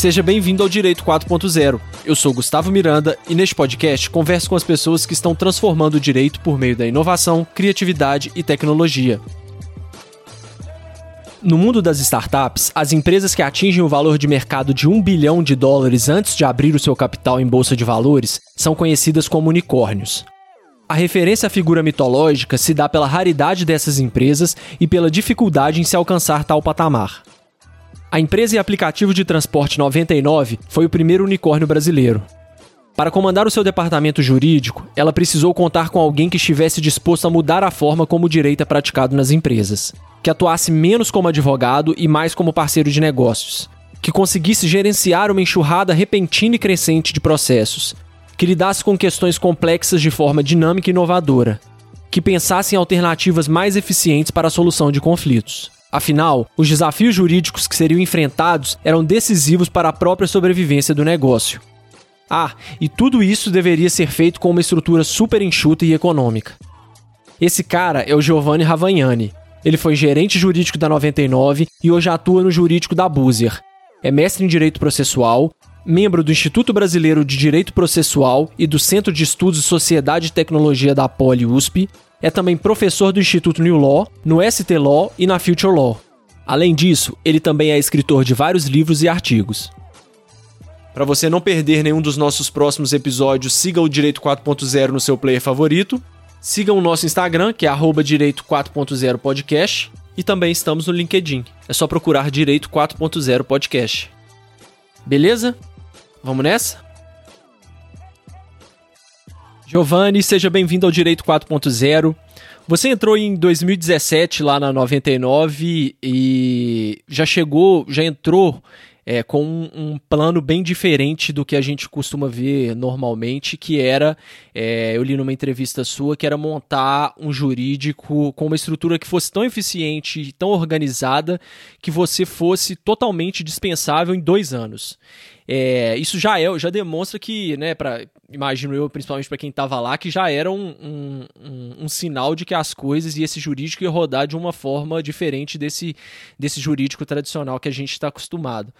Seja bem-vindo ao Direito 4.0. Eu sou Gustavo Miranda e neste podcast converso com as pessoas que estão transformando o direito por meio da inovação, criatividade e tecnologia. No mundo das startups, as empresas que atingem o valor de mercado de um bilhão de dólares antes de abrir o seu capital em bolsa de valores são conhecidas como unicórnios. A referência à figura mitológica se dá pela raridade dessas empresas e pela dificuldade em se alcançar tal patamar. A empresa e aplicativo de transporte 99 foi o primeiro unicórnio brasileiro. Para comandar o seu departamento jurídico, ela precisou contar com alguém que estivesse disposto a mudar a forma como o direito é praticado nas empresas, que atuasse menos como advogado e mais como parceiro de negócios, que conseguisse gerenciar uma enxurrada repentina e crescente de processos, que lidasse com questões complexas de forma dinâmica e inovadora, que pensasse em alternativas mais eficientes para a solução de conflitos. Afinal, os desafios jurídicos que seriam enfrentados eram decisivos para a própria sobrevivência do negócio. Ah, e tudo isso deveria ser feito com uma estrutura super enxuta e econômica. Esse cara é o Giovanni Ravagnani. Ele foi gerente jurídico da 99 e hoje atua no jurídico da Buzer. É mestre em Direito Processual, membro do Instituto Brasileiro de Direito Processual e do Centro de Estudos de Sociedade e Tecnologia da Poli USP, é também professor do Instituto New Law, no ST Law e na Future Law. Além disso, ele também é escritor de vários livros e artigos. Para você não perder nenhum dos nossos próximos episódios, siga o Direito 4.0 no seu player favorito. Siga o nosso Instagram, que é Direito 4.0 Podcast. E também estamos no LinkedIn. É só procurar Direito 4.0 Podcast. Beleza? Vamos nessa? Giovanni, seja bem-vindo ao Direito 4.0. Você entrou em 2017 lá na 99 e já chegou, já entrou é, com um, um, plano bem diferente do que a gente costuma ver normalmente, que era, é, eu li numa entrevista sua, que era montar um jurídico com uma estrutura que fosse tão eficiente e tão organizada que você fosse totalmente dispensável em dois anos. É, isso já é, já demonstra que, né, para imagino eu, principalmente para quem estava lá, que já era um, um, um, sinal de que as coisas e esse jurídico ia rodar de uma forma diferente desse, desse jurídico tradicional que a gente está acostumado.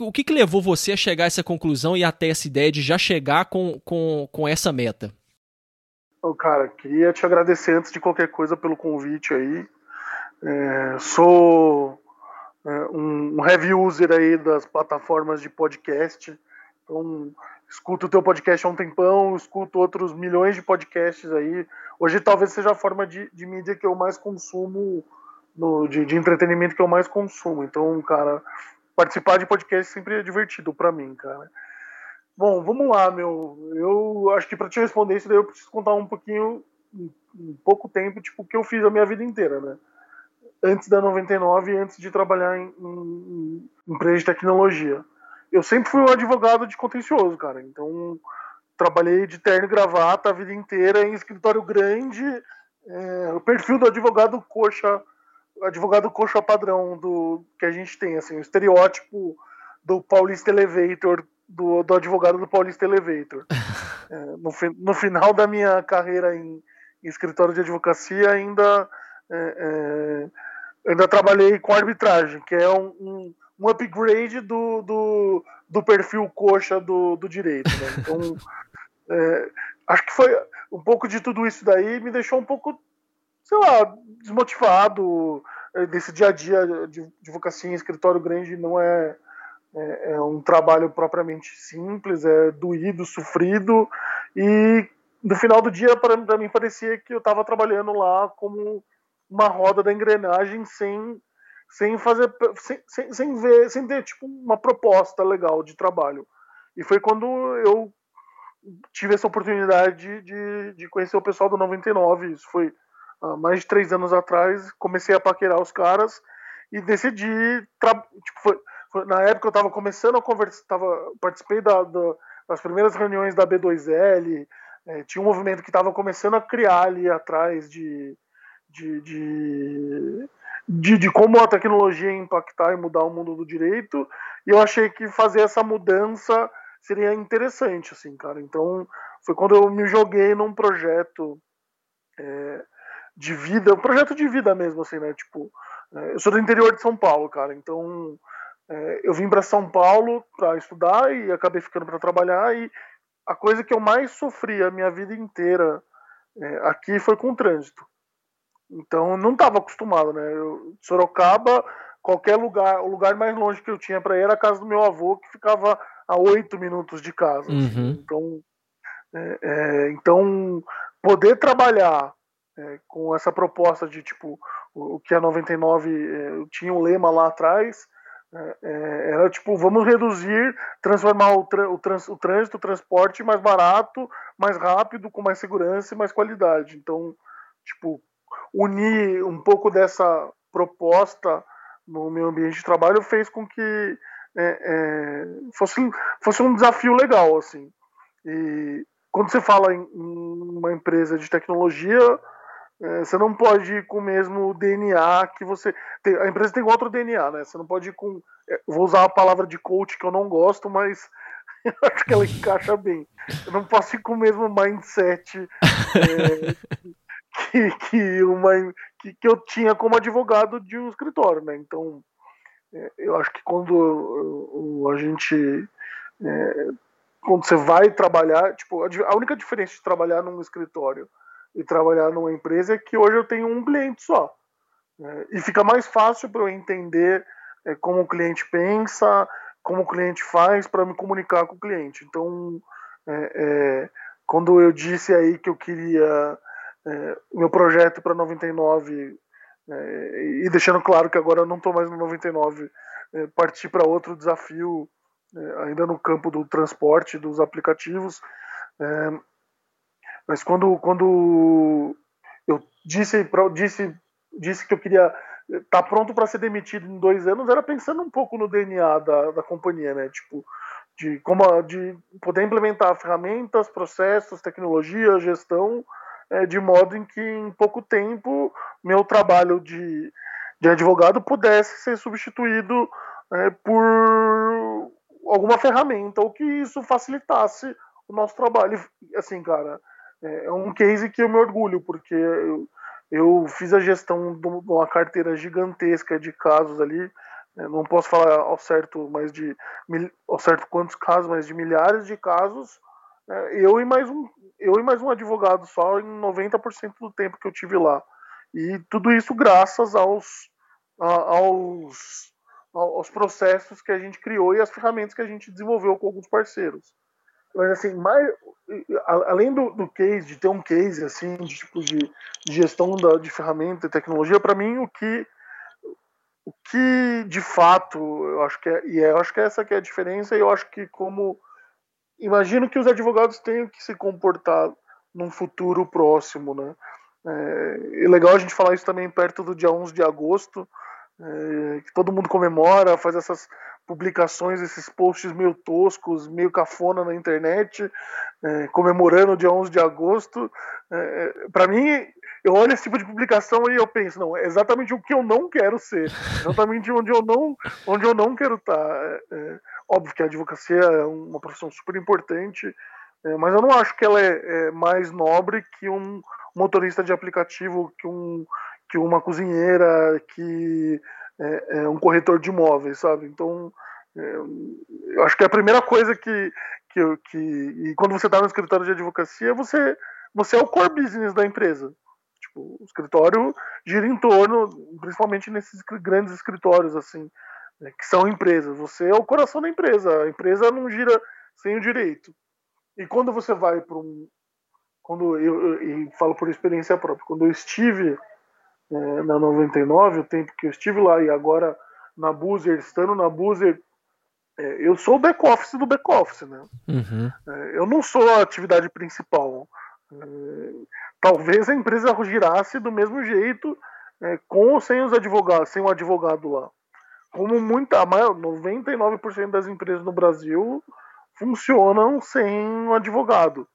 O que, que levou você a chegar a essa conclusão e até essa ideia de já chegar com, com, com essa meta? Oh, cara, queria te agradecer antes de qualquer coisa pelo convite aí. É, sou um, um heavy user aí das plataformas de podcast. Então, escuto o teu podcast há um tempão, escuto outros milhões de podcasts aí. Hoje talvez seja a forma de, de mídia que eu mais consumo, no, de, de, entretenimento que eu mais consumo. Então, cara, participar de podcast sempre é divertido para mim, cara. Bom, vamos lá, meu. Eu acho que para te responder isso daí eu preciso contar um pouquinho, um pouco tempo, tipo, o que eu fiz a minha vida inteira, né? Antes da 99 antes de trabalhar em, em, em empresa de tecnologia. Eu sempre fui um advogado de contencioso, cara. Então, trabalhei de terno e gravata a vida inteira em escritório grande. É, o perfil do advogado coxa, advogado coxa padrão do que a gente tem, assim, o estereótipo do Paulista Elevator, do, do advogado do Paulista Elevator. É, no, no, final da minha carreira em, em escritório de advocacia, ainda é, é ainda trabalhei com arbitragem, que é um, um, um upgrade do, do, do, perfil coxa do, do direito. Né? Então, é, acho que foi um pouco de tudo isso daí me deixou um pouco, sei lá, desmotivado é, desse dia a dia de advocacia em escritório grande não é, é, é um trabalho propriamente simples, é doído, sofrido e no final do dia para mim parecia que eu estava trabalhando lá como uma roda da engrenagem sem sem fazer sem, sem, sem ver sem ter tipo uma proposta legal de trabalho. E foi quando eu tive essa oportunidade de, de conhecer o pessoal do 99 isso foi há mais de três anos atrás. Comecei a paquerar os caras e decidi tipo, foi, foi, na época eu estava começando a conversar tava, participei da, da, das primeiras reuniões da B2L é, tinha um movimento que estava começando a criar ali atrás de de, de, de, de, como a tecnologia ia impactar e mudar o mundo do direito, e eu achei que fazer essa mudança seria interessante, assim, cara. Então, foi quando eu me joguei num projeto é, de vida, um projeto de vida mesmo, assim, né? Tipo, é, eu sou do interior de São Paulo, cara, então é, eu vim para São Paulo para estudar e acabei ficando para trabalhar e a coisa que eu mais sofri a minha vida inteira é, aqui foi com o trânsito. Então não estava acostumado, né? Eu, Sorocaba, qualquer lugar, o lugar mais longe que eu tinha para ir era a casa do meu avô, que ficava a oito minutos de casa. Assim. Uhum. Então, é, é, então poder trabalhar é, com essa proposta de tipo o, o que a 99 é, tinha um lema lá atrás é, é, era tipo, vamos reduzir, transformar o, o, trans, o trânsito, o transporte mais barato, mais rápido, com mais segurança e mais qualidade. Então, tipo, unir um pouco dessa proposta no meu ambiente de trabalho fez com que é, é, fosse, fosse um desafio legal, assim. E quando você fala em, em uma empresa de tecnologia, é, você não pode ir com o mesmo DNA que você. Tem, a empresa tem outro DNA, né? Você não pode ir com. É, vou usar a palavra de coach que eu não gosto, mas eu acho que ela encaixa bem. Eu não posso ir com o mesmo mindset é, que, que, uma, que, que, eu tinha como advogado de um escritório, né? Então, é, eu acho que quando a gente. É, quando você vai trabalhar, tipo, a única diferença de trabalhar num escritório e trabalhar numa empresa é que hoje eu tenho um cliente só. Né? E fica mais fácil para eu entender é, como o cliente pensa, como o cliente faz para me comunicar com o cliente. Então, é, é, quando eu disse aí que eu queria é, meu projeto para 99 é, e deixando claro que agora eu não estou mais no 99, é, partir para outro desafio ainda no campo do transporte, dos aplicativos. Mas quando, quando eu disse, disse, disse que eu queria estar tá pronto para ser demitido em dois anos, era pensando um pouco no DNA da, da companhia, né? Tipo, de como de poder implementar ferramentas, processos, tecnologia, gestão, é, de modo em que em pouco tempo meu trabalho de, de advogado pudesse ser substituído é, por alguma ferramenta ou que isso facilitasse o nosso trabalho. Assim, cara, é, é um case que eu me orgulho, porque eu, eu fiz a gestão de uma carteira gigantesca de casos ali. Né, não posso falar ao certo, mais de ao certo quantos casos, mas de milhares de casos. Né, eu e mais um eu e mais um advogado só em 90% do tempo que eu tive lá. E tudo isso graças aos aos aos processos que a gente criou e as ferramentas que a gente desenvolveu com alguns parceiros. Mas assim, mais, além do, do case, de ter um case assim, de tipo de, de gestão da, de ferramenta e tecnologia, para mim o que o que de fato eu acho que é, e é, eu acho que essa que é a diferença, e eu acho que como imagino que os advogados tenham que se comportar num futuro próximo, né? É, é legal a gente falar isso também perto do dia 11 de agosto, é, que todo mundo comemora, faz essas publicações, esses posts meio toscos, meio cafona na internet, é, comemorando o dia 11 de agosto. É, é para mim, eu olho esse tipo de publicação e eu penso, não, é exatamente o que eu não quero ser, exatamente onde eu não, onde eu não quero estar. É, é, óbvio que a advocacia é uma profissão super importante, é, mas eu não acho que ela é, mais nobre que um motorista de aplicativo, que um que uma cozinheira, que é, é um corretor de imóveis, sabe? Então, é, eu acho que a primeira coisa que, que, que e quando você está no escritório de advocacia, você, você é o core business da empresa. Tipo, o escritório gira em torno, principalmente nesses grandes escritórios, assim, que são empresas. Você é o coração da empresa. A empresa não gira sem o direito. E quando você vai para um. Quando eu, eu, eu, falo por experiência própria, quando eu estive é, na 99, o tempo que eu estive lá, e agora na Boozer, estando na Boozer, é, eu sou o back-office do back-office, né? Uhum. É, eu não sou a atividade principal. É, talvez a empresa girasse do mesmo jeito, é, com ou sem os advogados, sem o advogado lá. Como muita, a maior, 99% das empresas no Brasil funcionam sem um advogado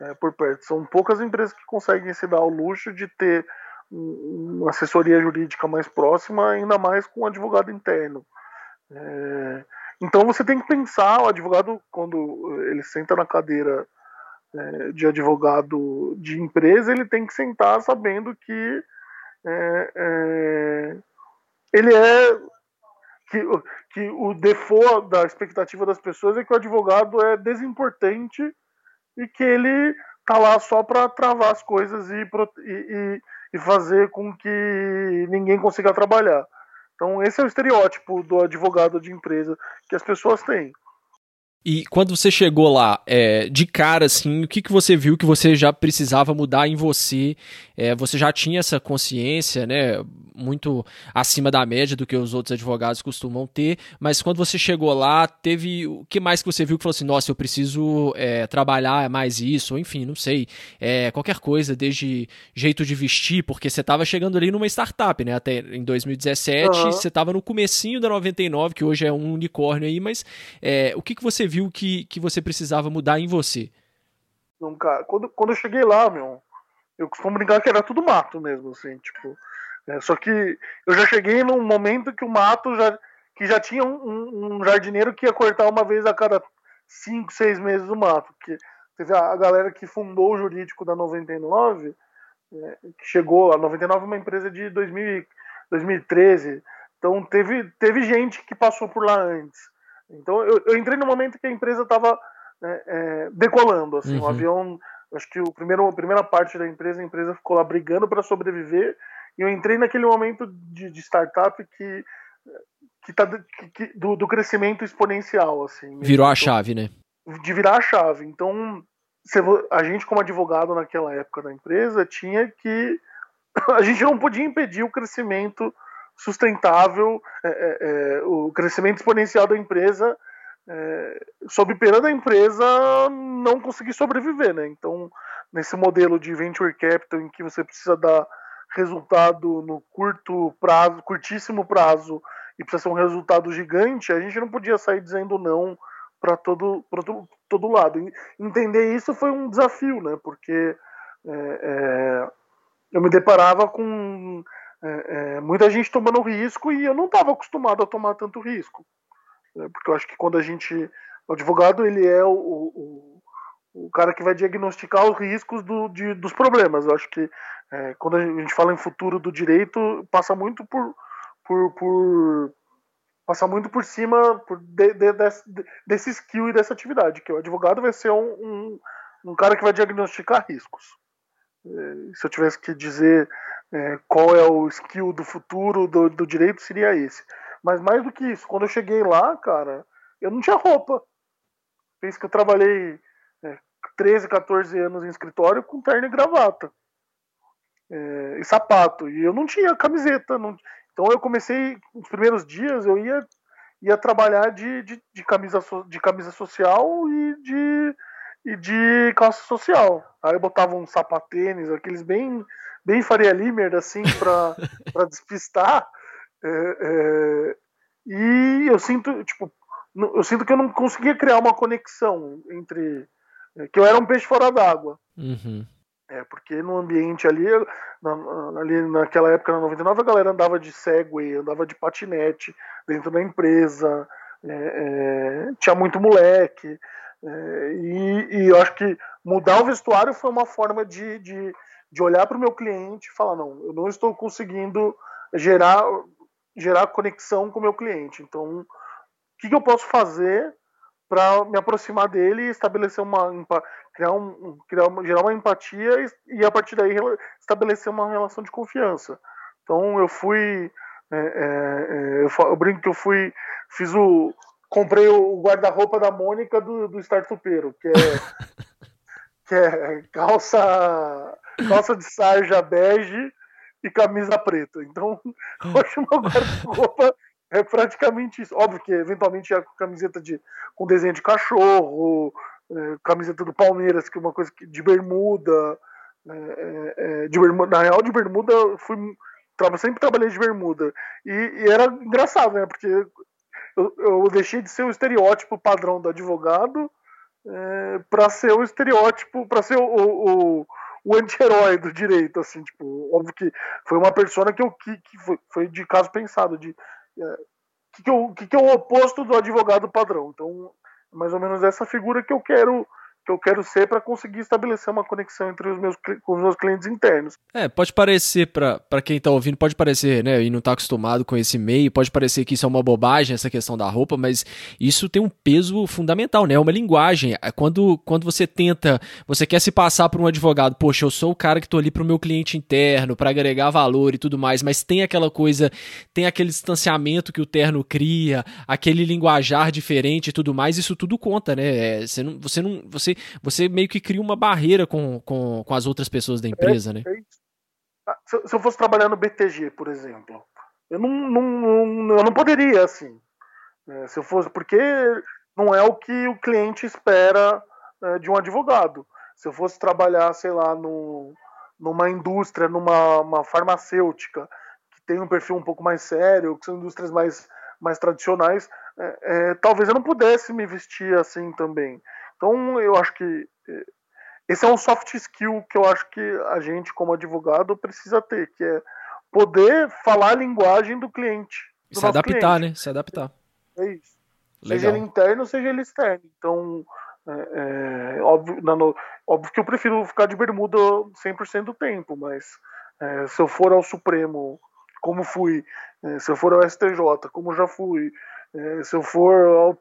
é, por perto. São poucas empresas que conseguem se dar o luxo de ter uma assessoria jurídica mais próxima, ainda mais com um advogado interno. É, então você tem que pensar, o advogado, quando ele senta na cadeira é, de advogado de empresa, ele tem que sentar sabendo que é, é ele é que, que o default da expectativa das pessoas é que o advogado é desimportante e que ele tá lá só para travar as coisas e, e, e fazer com que ninguém consiga trabalhar. Então, esse é o estereótipo do advogado de empresa que as pessoas têm. E quando você chegou lá, é, de cara, assim, o que, que você viu que você já precisava mudar em você? É, você já tinha essa consciência, né? Muito acima da média do que os outros advogados costumam ter, mas quando você chegou lá, teve. O que mais que você viu que falou assim, nossa, eu preciso é, trabalhar mais isso, ou enfim, não sei. É, qualquer coisa, desde jeito de vestir, porque você estava chegando ali numa startup, né? Até em 2017, uhum. você estava no comecinho da 99, que hoje é um unicórnio aí, mas é, o que, que você viu? que, que você precisava mudar em você? Não, cara, quando, quando eu cheguei lá, meu, eu costumo brincar que era tudo mato mesmo, assim, tipo. É, só que eu já cheguei num momento que o mato já. que já tinha um, um jardineiro que ia cortar uma vez a cada 5, 6 meses o mato. Que teve a, a, galera que fundou o jurídico da 99, é, que chegou. A 99 é uma empresa de 2000, 2013. Então teve, teve gente que passou por lá antes. Então eu, eu entrei no momento que a empresa estava é, é, decolando, assim, uhum. o avião, acho que o primeiro, a primeira parte da empresa, a empresa ficou lá brigando para sobreviver, e eu entrei naquele momento de, de startup que que tá que, que, do, do, crescimento exponencial, assim. Virou então, a chave, né? De virar a chave. Então a gente como advogado naquela época da empresa tinha que a gente não podia impedir o crescimento sustentável, é, é, é, o crescimento exponencial da empresa, é, sob pena da empresa não conseguir sobreviver, né? Então, nesse modelo de venture capital em que você precisa dar resultado no curto prazo, curtíssimo prazo, e precisa ser um resultado gigante, a gente não podia sair dizendo não para todo, todo, todo lado. Entender isso foi um desafio, né? Porque é, é, eu me deparava com é, é, muita gente tomando risco e eu não estava acostumado a tomar tanto risco. Né? Porque eu acho que quando a gente. O advogado ele é o, o, o cara que vai diagnosticar os riscos do, de, dos problemas. Eu acho que é, quando a gente fala em futuro do direito, passa muito por. por, por passa muito por cima por de, de, desse, desse skill e dessa atividade, que o advogado vai ser um, um, um cara que vai diagnosticar riscos. É, se eu tivesse que dizer é, qual é o skill do futuro do, do, direito, seria esse. Mas mais do que isso, quando eu cheguei lá, cara, eu não tinha roupa. Fez que eu trabalhei 13, 14 anos em escritório com terno e gravata. É, e sapato. E eu não tinha camiseta. Não... Então eu comecei, nos primeiros dias, eu ia, ia trabalhar de, de, de camisa, de camisa social e de, e de calça social. Aí eu botava um sapatênis, aqueles bem bem Faria Limer, assim, para despistar. É, é, e eu sinto, tipo, eu sinto que eu não conseguia criar uma conexão entre. Que eu era um peixe fora d'água. Uhum. É, porque no ambiente ali, na, ali naquela época, na 99, a galera andava de Segway, andava de patinete dentro da empresa, é, é, tinha muito moleque. É, e, e, eu acho que mudar o vestuário foi uma forma de, de, de olhar para o meu cliente e falar, não, eu não estou conseguindo gerar, gerar conexão com o meu cliente. Então, o que, que eu posso fazer para me aproximar dele e estabelecer uma criar um criar uma, gerar uma empatia e, e, a partir daí estabelecer uma relação de confiança. Então eu fui é, é, é eu, eu, brinco que eu fui fiz o comprei o guarda-roupa da Mônica do, do Startupeiro, que é que é calça calça de sarja bege e camisa preta. Então, hoje meu guarda-roupa é praticamente isso. Óbvio que eventualmente é camiseta de, com desenho de cachorro, é, camiseta do Palmeiras, que é uma coisa que, de bermuda. É, é, é de bermuda. Na real, de bermuda, fui, sempre trabalhei de bermuda. E, e era engraçado, né? Porque eu, eu, deixei de ser o estereótipo padrão do advogado para ser o estereótipo, para ser o, o, o anti-herói do direito, assim, tipo, óbvio que foi uma persona que eu que, que foi, foi, de caso pensado, de que, que, que, é o oposto do advogado padrão. Então, mais ou menos essa figura que eu quero que eu quero ser para conseguir estabelecer uma conexão entre os meus, com os meus clientes internos. É, pode parecer, para quem tá ouvindo, pode parecer, né, e não tá acostumado com esse meio, pode parecer que isso é uma bobagem, essa questão da roupa, mas isso tem um peso fundamental, né, é uma linguagem. É quando, quando você tenta, você quer se passar por um advogado, poxa, eu sou o cara que tô ali pro meu cliente interno, para agregar valor e tudo mais, mas tem aquela coisa, tem aquele distanciamento que o terno cria, aquele linguajar diferente e tudo mais, isso tudo conta, né, é, você não, você não, você você meio que cria uma barreira com, com, com as outras pessoas da empresa, né? é, né? É se, eu fosse trabalhar no BTG, por exemplo, eu não, não, não eu não poderia, assim. Né? Se eu fosse, porque não é o que o cliente espera é, de um advogado. Se eu fosse trabalhar, sei lá, no, numa indústria, numa farmacêutica, que tem um perfil um pouco mais sério, que são indústrias mais, mais tradicionais, é, é, talvez eu não pudesse me vestir assim também. Então, eu acho que eh, esse é um soft skill que eu acho que a gente, como advogado, precisa ter, que é poder falar a linguagem do cliente. Do se adaptar, cliente. né? Se adaptar. É isso. Legal. Seja ele interno, seja ele externo. Então, é, é, óbvio, óbvio que eu prefiro ficar de bermuda 100% do tempo, mas é, se eu for ao Supremo, como fui, é, se eu for ao STJ, como já fui, se eu for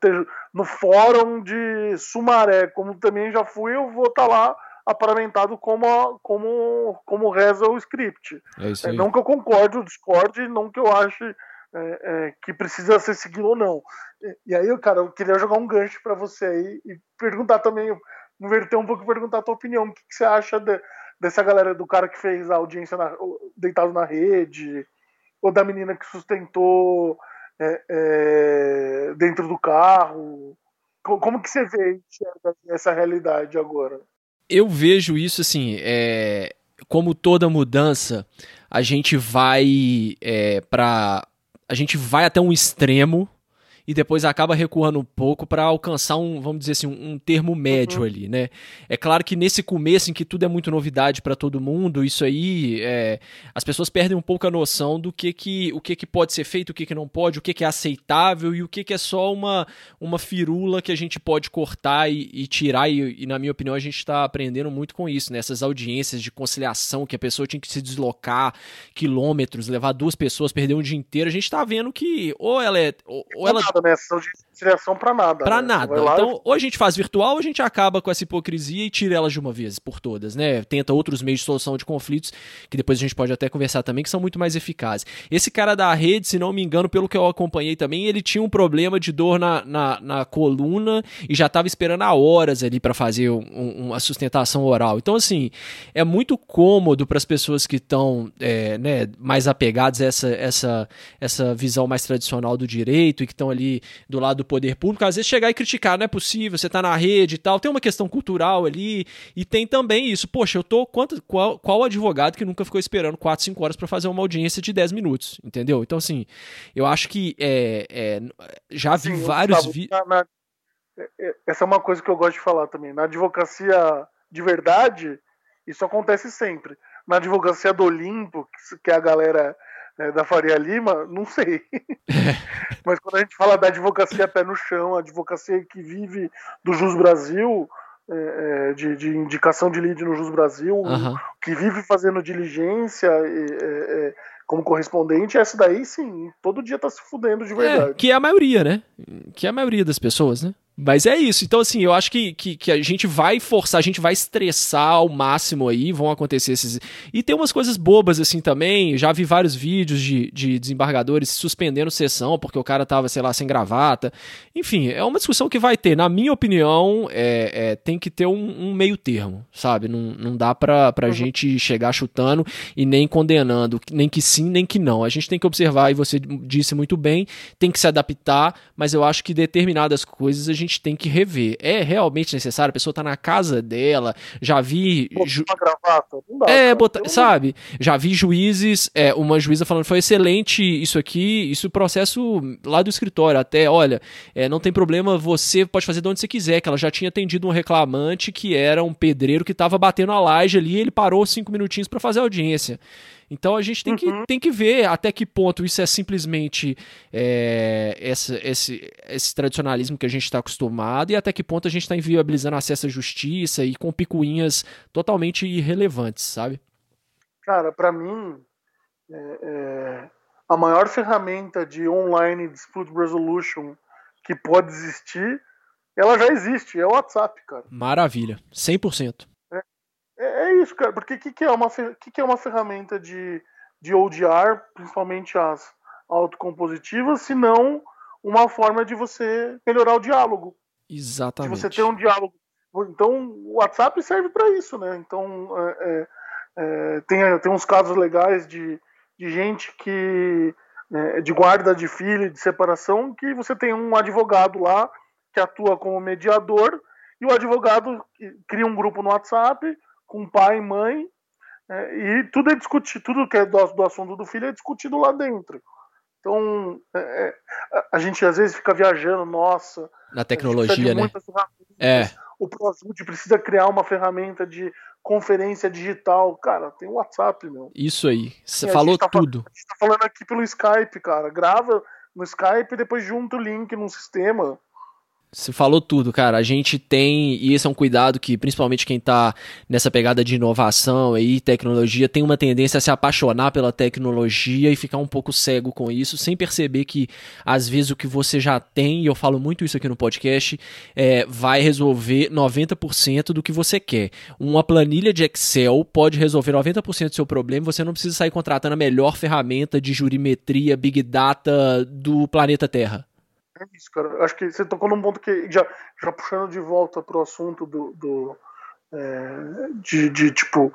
no fórum de Sumaré, como também já fui, eu vou estar tá lá aparamentado como, como, como reza o script. É, é não que eu concorde ou discorde, não que eu ache é, é, que precisa ser seguido ou não. E, e, aí, cara, eu queria jogar um gancho para você aí e perguntar também, inverter um pouco e perguntar a tua opinião. O que, que você acha de, dessa galera, do cara que fez a audiência na, deitado na rede, ou da menina que sustentou é, é, dentro do carro? Como que você vê essa realidade agora? Eu vejo isso assim, é, como toda mudança, a gente vai é, para a gente vai até um extremo e depois acaba recuando um pouco para alcançar um, vamos dizer assim, um, um termo médio uhum. ali, né? É claro que nesse começo em que tudo é muito novidade para todo mundo, isso aí, é, as pessoas perdem um pouco a noção do que que, o que que pode ser feito, o que que não pode, o que que é aceitável e o que que é só uma, uma firula que a gente pode cortar e, e tirar e, e, na minha opinião, a gente está aprendendo muito com isso, nessas né? audiências de conciliação que a pessoa tinha que se deslocar quilômetros, levar duas pessoas, perder um dia inteiro, a gente está vendo que ou ela é... Ou, ou ela nada, né? Conciliação para nada. Para né? nada. Então, ou a gente faz virtual, ou a gente acaba com essa hipocrisia e tira elas de uma vez por todas, né? Tenta outros meios de solução de conflitos, que depois a gente pode até conversar também, que são muito mais eficazes. Esse cara da rede, se não me engano, pelo que eu acompanhei também, ele tinha um problema de dor na, na, na coluna e já estava esperando há horas ali para fazer um, uma sustentação oral. Então, assim, é muito cômodo para as pessoas que estão é, né, mais apegadas a essa, essa, essa visão mais tradicional do direito e que estão ali do lado do poder público, às vezes chegar e criticar, não é possível, você tá na rede e tal, tem uma questão cultural ali, e tem também isso, poxa, eu tô, quanto, qual, qual advogado que nunca ficou esperando 4, 5 horas para fazer uma audiência de 10 minutos, entendeu? Então, assim, eu acho que é, é já vi Sim, vários vídeos... É, é, essa é uma coisa que eu gosto de falar também, na advocacia de verdade, isso acontece sempre. Na advocacia do Olimpo, que a galera é, da Faria Lima, não sei. Mas quando a gente fala da advocacia pé no chão, a advocacia que vive do Jus Brasil, é, é de, de, indicação de lead no Jus Brasil, uhum. que vive fazendo diligência é, é, como correspondente, essa daí sim, todo dia tá se fudendo de é, verdade. que é a maioria, né? Que é a maioria das pessoas, né? Mas é isso. Então, assim, eu acho que, que, que, a gente vai forçar, a gente vai estressar ao máximo aí, vão acontecer esses. E tem umas coisas bobas, assim, também. Já vi vários vídeos de, de desembargadores suspendendo sessão porque o cara tava, sei lá, sem gravata. Enfim, é uma discussão que vai ter. Na minha opinião, é, é tem que ter um, um, meio termo, sabe? Não, não dá pra, pra uhum. gente chegar chutando e nem condenando, nem que sim, nem que não. A gente tem que observar, e você disse muito bem, tem que se adaptar, mas eu acho que determinadas coisas a gente gente tem que rever. É realmente necessário? A pessoa tá na casa dela, já vi. Ju... Gravata, não dá, é, botar, sabe? Já vi juízes, é, uma juíza falando foi excelente isso aqui, isso processo lá do escritório, até, olha, é, não tem problema, você pode fazer de onde você quiser, que ela já tinha atendido um reclamante que era um pedreiro que tava batendo a laje ali, ele parou cinco minutinhos para fazer a audiência. Então a gente tem, uhum. que, tem que ver até que ponto isso é simplesmente é, esse, esse, esse tradicionalismo que a gente está acostumado acostumado e até que ponto a gente está inviabilizando acesso à justiça e com picuinhas totalmente irrelevantes, sabe? Cara, para mim, é, é, a maior ferramenta de online dispute resolution que pode existir, ela já existe, é o WhatsApp, cara. Maravilha, 100%. É, é, isso, cara, porque o que, que, é uma, que, que é uma ferramenta de, de ODR, principalmente as autocompositivas, se não uma forma de você melhorar o diálogo. Exatamente. De você ter um diálogo. Então, o WhatsApp serve para isso, né? Então, é, é, é, tem, tem uns casos legais de, de gente que é, de guarda de filho, de separação, que você tem um advogado lá que atua como mediador e o advogado cria um grupo no WhatsApp com pai e mãe é, e tudo é discutido, tudo que é do, do, assunto do filho é discutido lá dentro. Então é, é a gente às vezes fica viajando, nossa, na tecnologia, né? É. O ProSud precisa criar uma ferramenta de conferência digital. Cara, tem o WhatsApp, meu. Isso aí. Você falou tá tudo. a gente tá falando aqui pelo Skype, cara. Grava no Skype e depois junta o link num sistema. Você falou tudo, cara. A gente tem, e esse é um cuidado que principalmente quem está nessa pegada de inovação e tecnologia tem uma tendência a se apaixonar pela tecnologia e ficar um pouco cego com isso, sem perceber que às vezes o que você já tem, e eu falo muito isso aqui no podcast, é, vai resolver 90% do que você quer. Uma planilha de Excel pode resolver 90% do seu problema, você não precisa sair contratando a melhor ferramenta de jurimetria, Big Data do planeta Terra. É isso, cara. Acho que você tocou num ponto que, já, já puxando de volta pro assunto do. do é, de, de, tipo,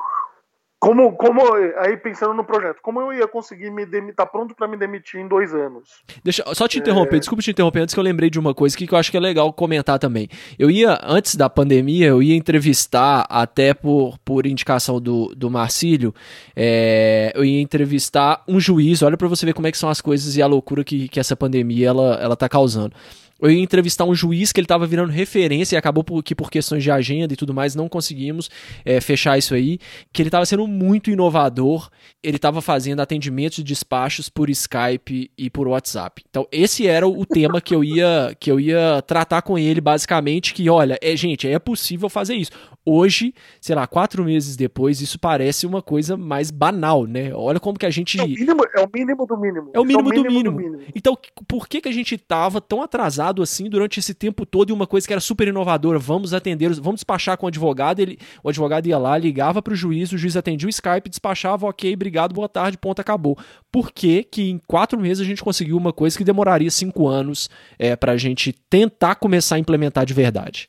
como, como aí pensando no projeto, como eu ia conseguir me demitir, tá pronto para me demitir em dois anos? Deixa só te interromper, é... desculpa te interromper antes que eu lembrei de uma coisa que eu acho que é legal comentar também. Eu ia antes da pandemia, eu ia entrevistar até por, por indicação do, do Marcílio, é, eu ia entrevistar um juiz. Olha para você ver como é que são as coisas e a loucura que, que essa pandemia ela, ela tá causando eu ia entrevistar um juiz que ele estava virando referência e acabou por, que por questões de agenda e tudo mais não conseguimos é, fechar isso aí, que ele estava sendo muito inovador, ele estava fazendo atendimentos de despachos por Skype e por WhatsApp. Então esse era o tema que eu ia que eu ia tratar com ele basicamente, que olha, é gente, é possível fazer isso. Hoje, sei lá, quatro meses depois, isso parece uma coisa mais banal, né? Olha como que a gente. É o mínimo, é o mínimo do mínimo. É o mínimo, é o mínimo, do, mínimo. do, mínimo. Então, por que, que a gente tava tão atrasado assim durante esse tempo todo e uma coisa que era super inovadora? Vamos atender, vamos despachar com o advogado. Ele, o advogado ia lá, ligava para o juiz, o juiz atendia o Skype, despachava, ok, obrigado, boa tarde, ponto, acabou. Por que, que em quatro meses a gente conseguiu uma coisa que demoraria cinco anos é, para a gente tentar começar a implementar de verdade?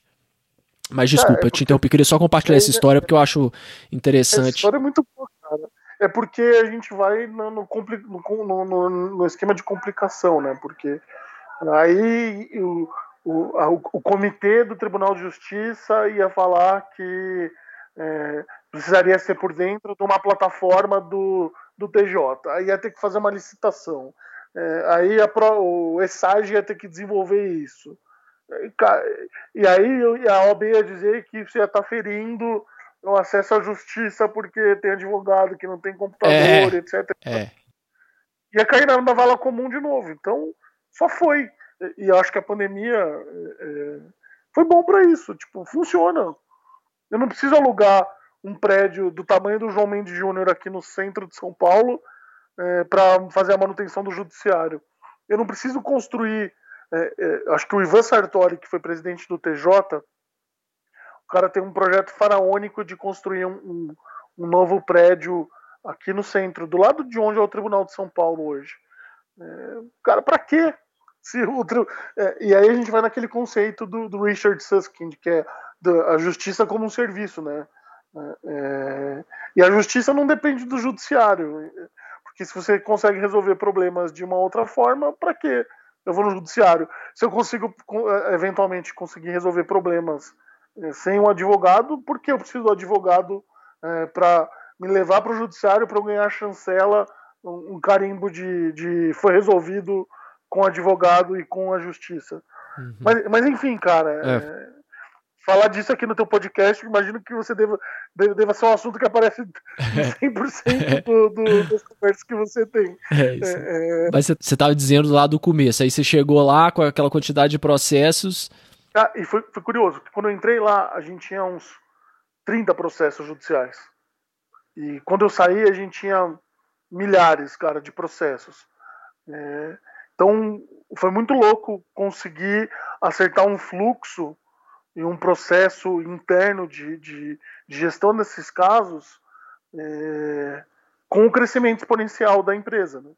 Mas desculpa, é, eu te interrompi, queria só compartilhar essa história porque eu acho interessante. Essa história é muito boa, cara. É porque a gente vai no, no, no, no esquema de complicação, né? Porque aí o, o, a, o, comitê do Tribunal de Justiça ia falar que é, precisaria ser por dentro de uma plataforma do, do TJ. Aí ia ter que fazer uma licitação. É, aí o ESAG ia ter que desenvolver isso. E aí a OAB ia dizer que você ia estar tá ferindo o acesso à justiça porque tem advogado que não tem computador, é, etc. É. Ia cair na vala comum de novo. Então, só foi. E, acho que a pandemia é, é foi bom para isso. Tipo, funciona. Eu não preciso alugar um prédio do tamanho do João Mendes Júnior aqui no centro de São Paulo é, para fazer a manutenção do judiciário. Eu não preciso construir é, é, acho que o Ivan Sartori, que foi presidente do TJ, o cara tem um projeto faraônico de construir um, um, um novo prédio aqui no centro, do lado de onde é o Tribunal de São Paulo hoje. É, cara, para quê? Se outro, é, e aí a gente vai naquele conceito do, do Richard Susskind, que é a justiça como um serviço, né? É, é, e a justiça não depende do judiciário, porque se você consegue resolver problemas de uma outra forma, para quê? eu vou no judiciário. Se eu consigo eh, eventualmente conseguir resolver problemas sem um advogado, por que eu preciso do advogado é, para me levar para o judiciário para eu ganhar chancela, um, carimbo de, de, foi resolvido com o advogado e com a justiça. Uhum. Mas, mas enfim, cara, é. É, falar disso aqui no teu podcast, imagino que você deva, deva ser um assunto que aparece 100% do, do, das conversas que você tem. É isso. É, é... Mas você estava dizendo lá do começo, aí você chegou lá com aquela quantidade de processos. Ah, e foi, foi curioso, quando eu entrei lá, a gente tinha uns 30 processos judiciais. E quando eu saí, a gente tinha milhares, cara, de processos. É, então, foi muito louco conseguir acertar um fluxo e um processo interno de, de, de gestão desses casos é, com o crescimento exponencial da empresa. Né?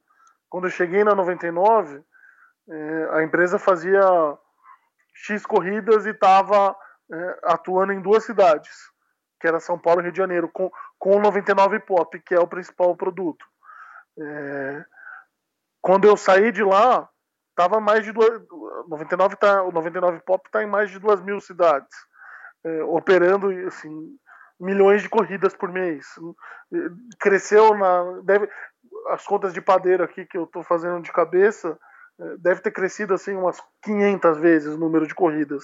Quando eu cheguei na 99, é, a empresa fazia X corridas e estava é, atuando em duas cidades, que era São Paulo e Rio de Janeiro, com, com o 99 Pop, que é o principal produto. É, quando eu saí de lá, tava mais de duas, 99 tá, o 99 Pop está em mais de duas mil cidades, é, operando assim milhões de corridas por mês. Cresceu na deve as contas de padeiro aqui que eu estou fazendo de cabeça é, deve ter crescido assim umas 500 vezes o número de corridas.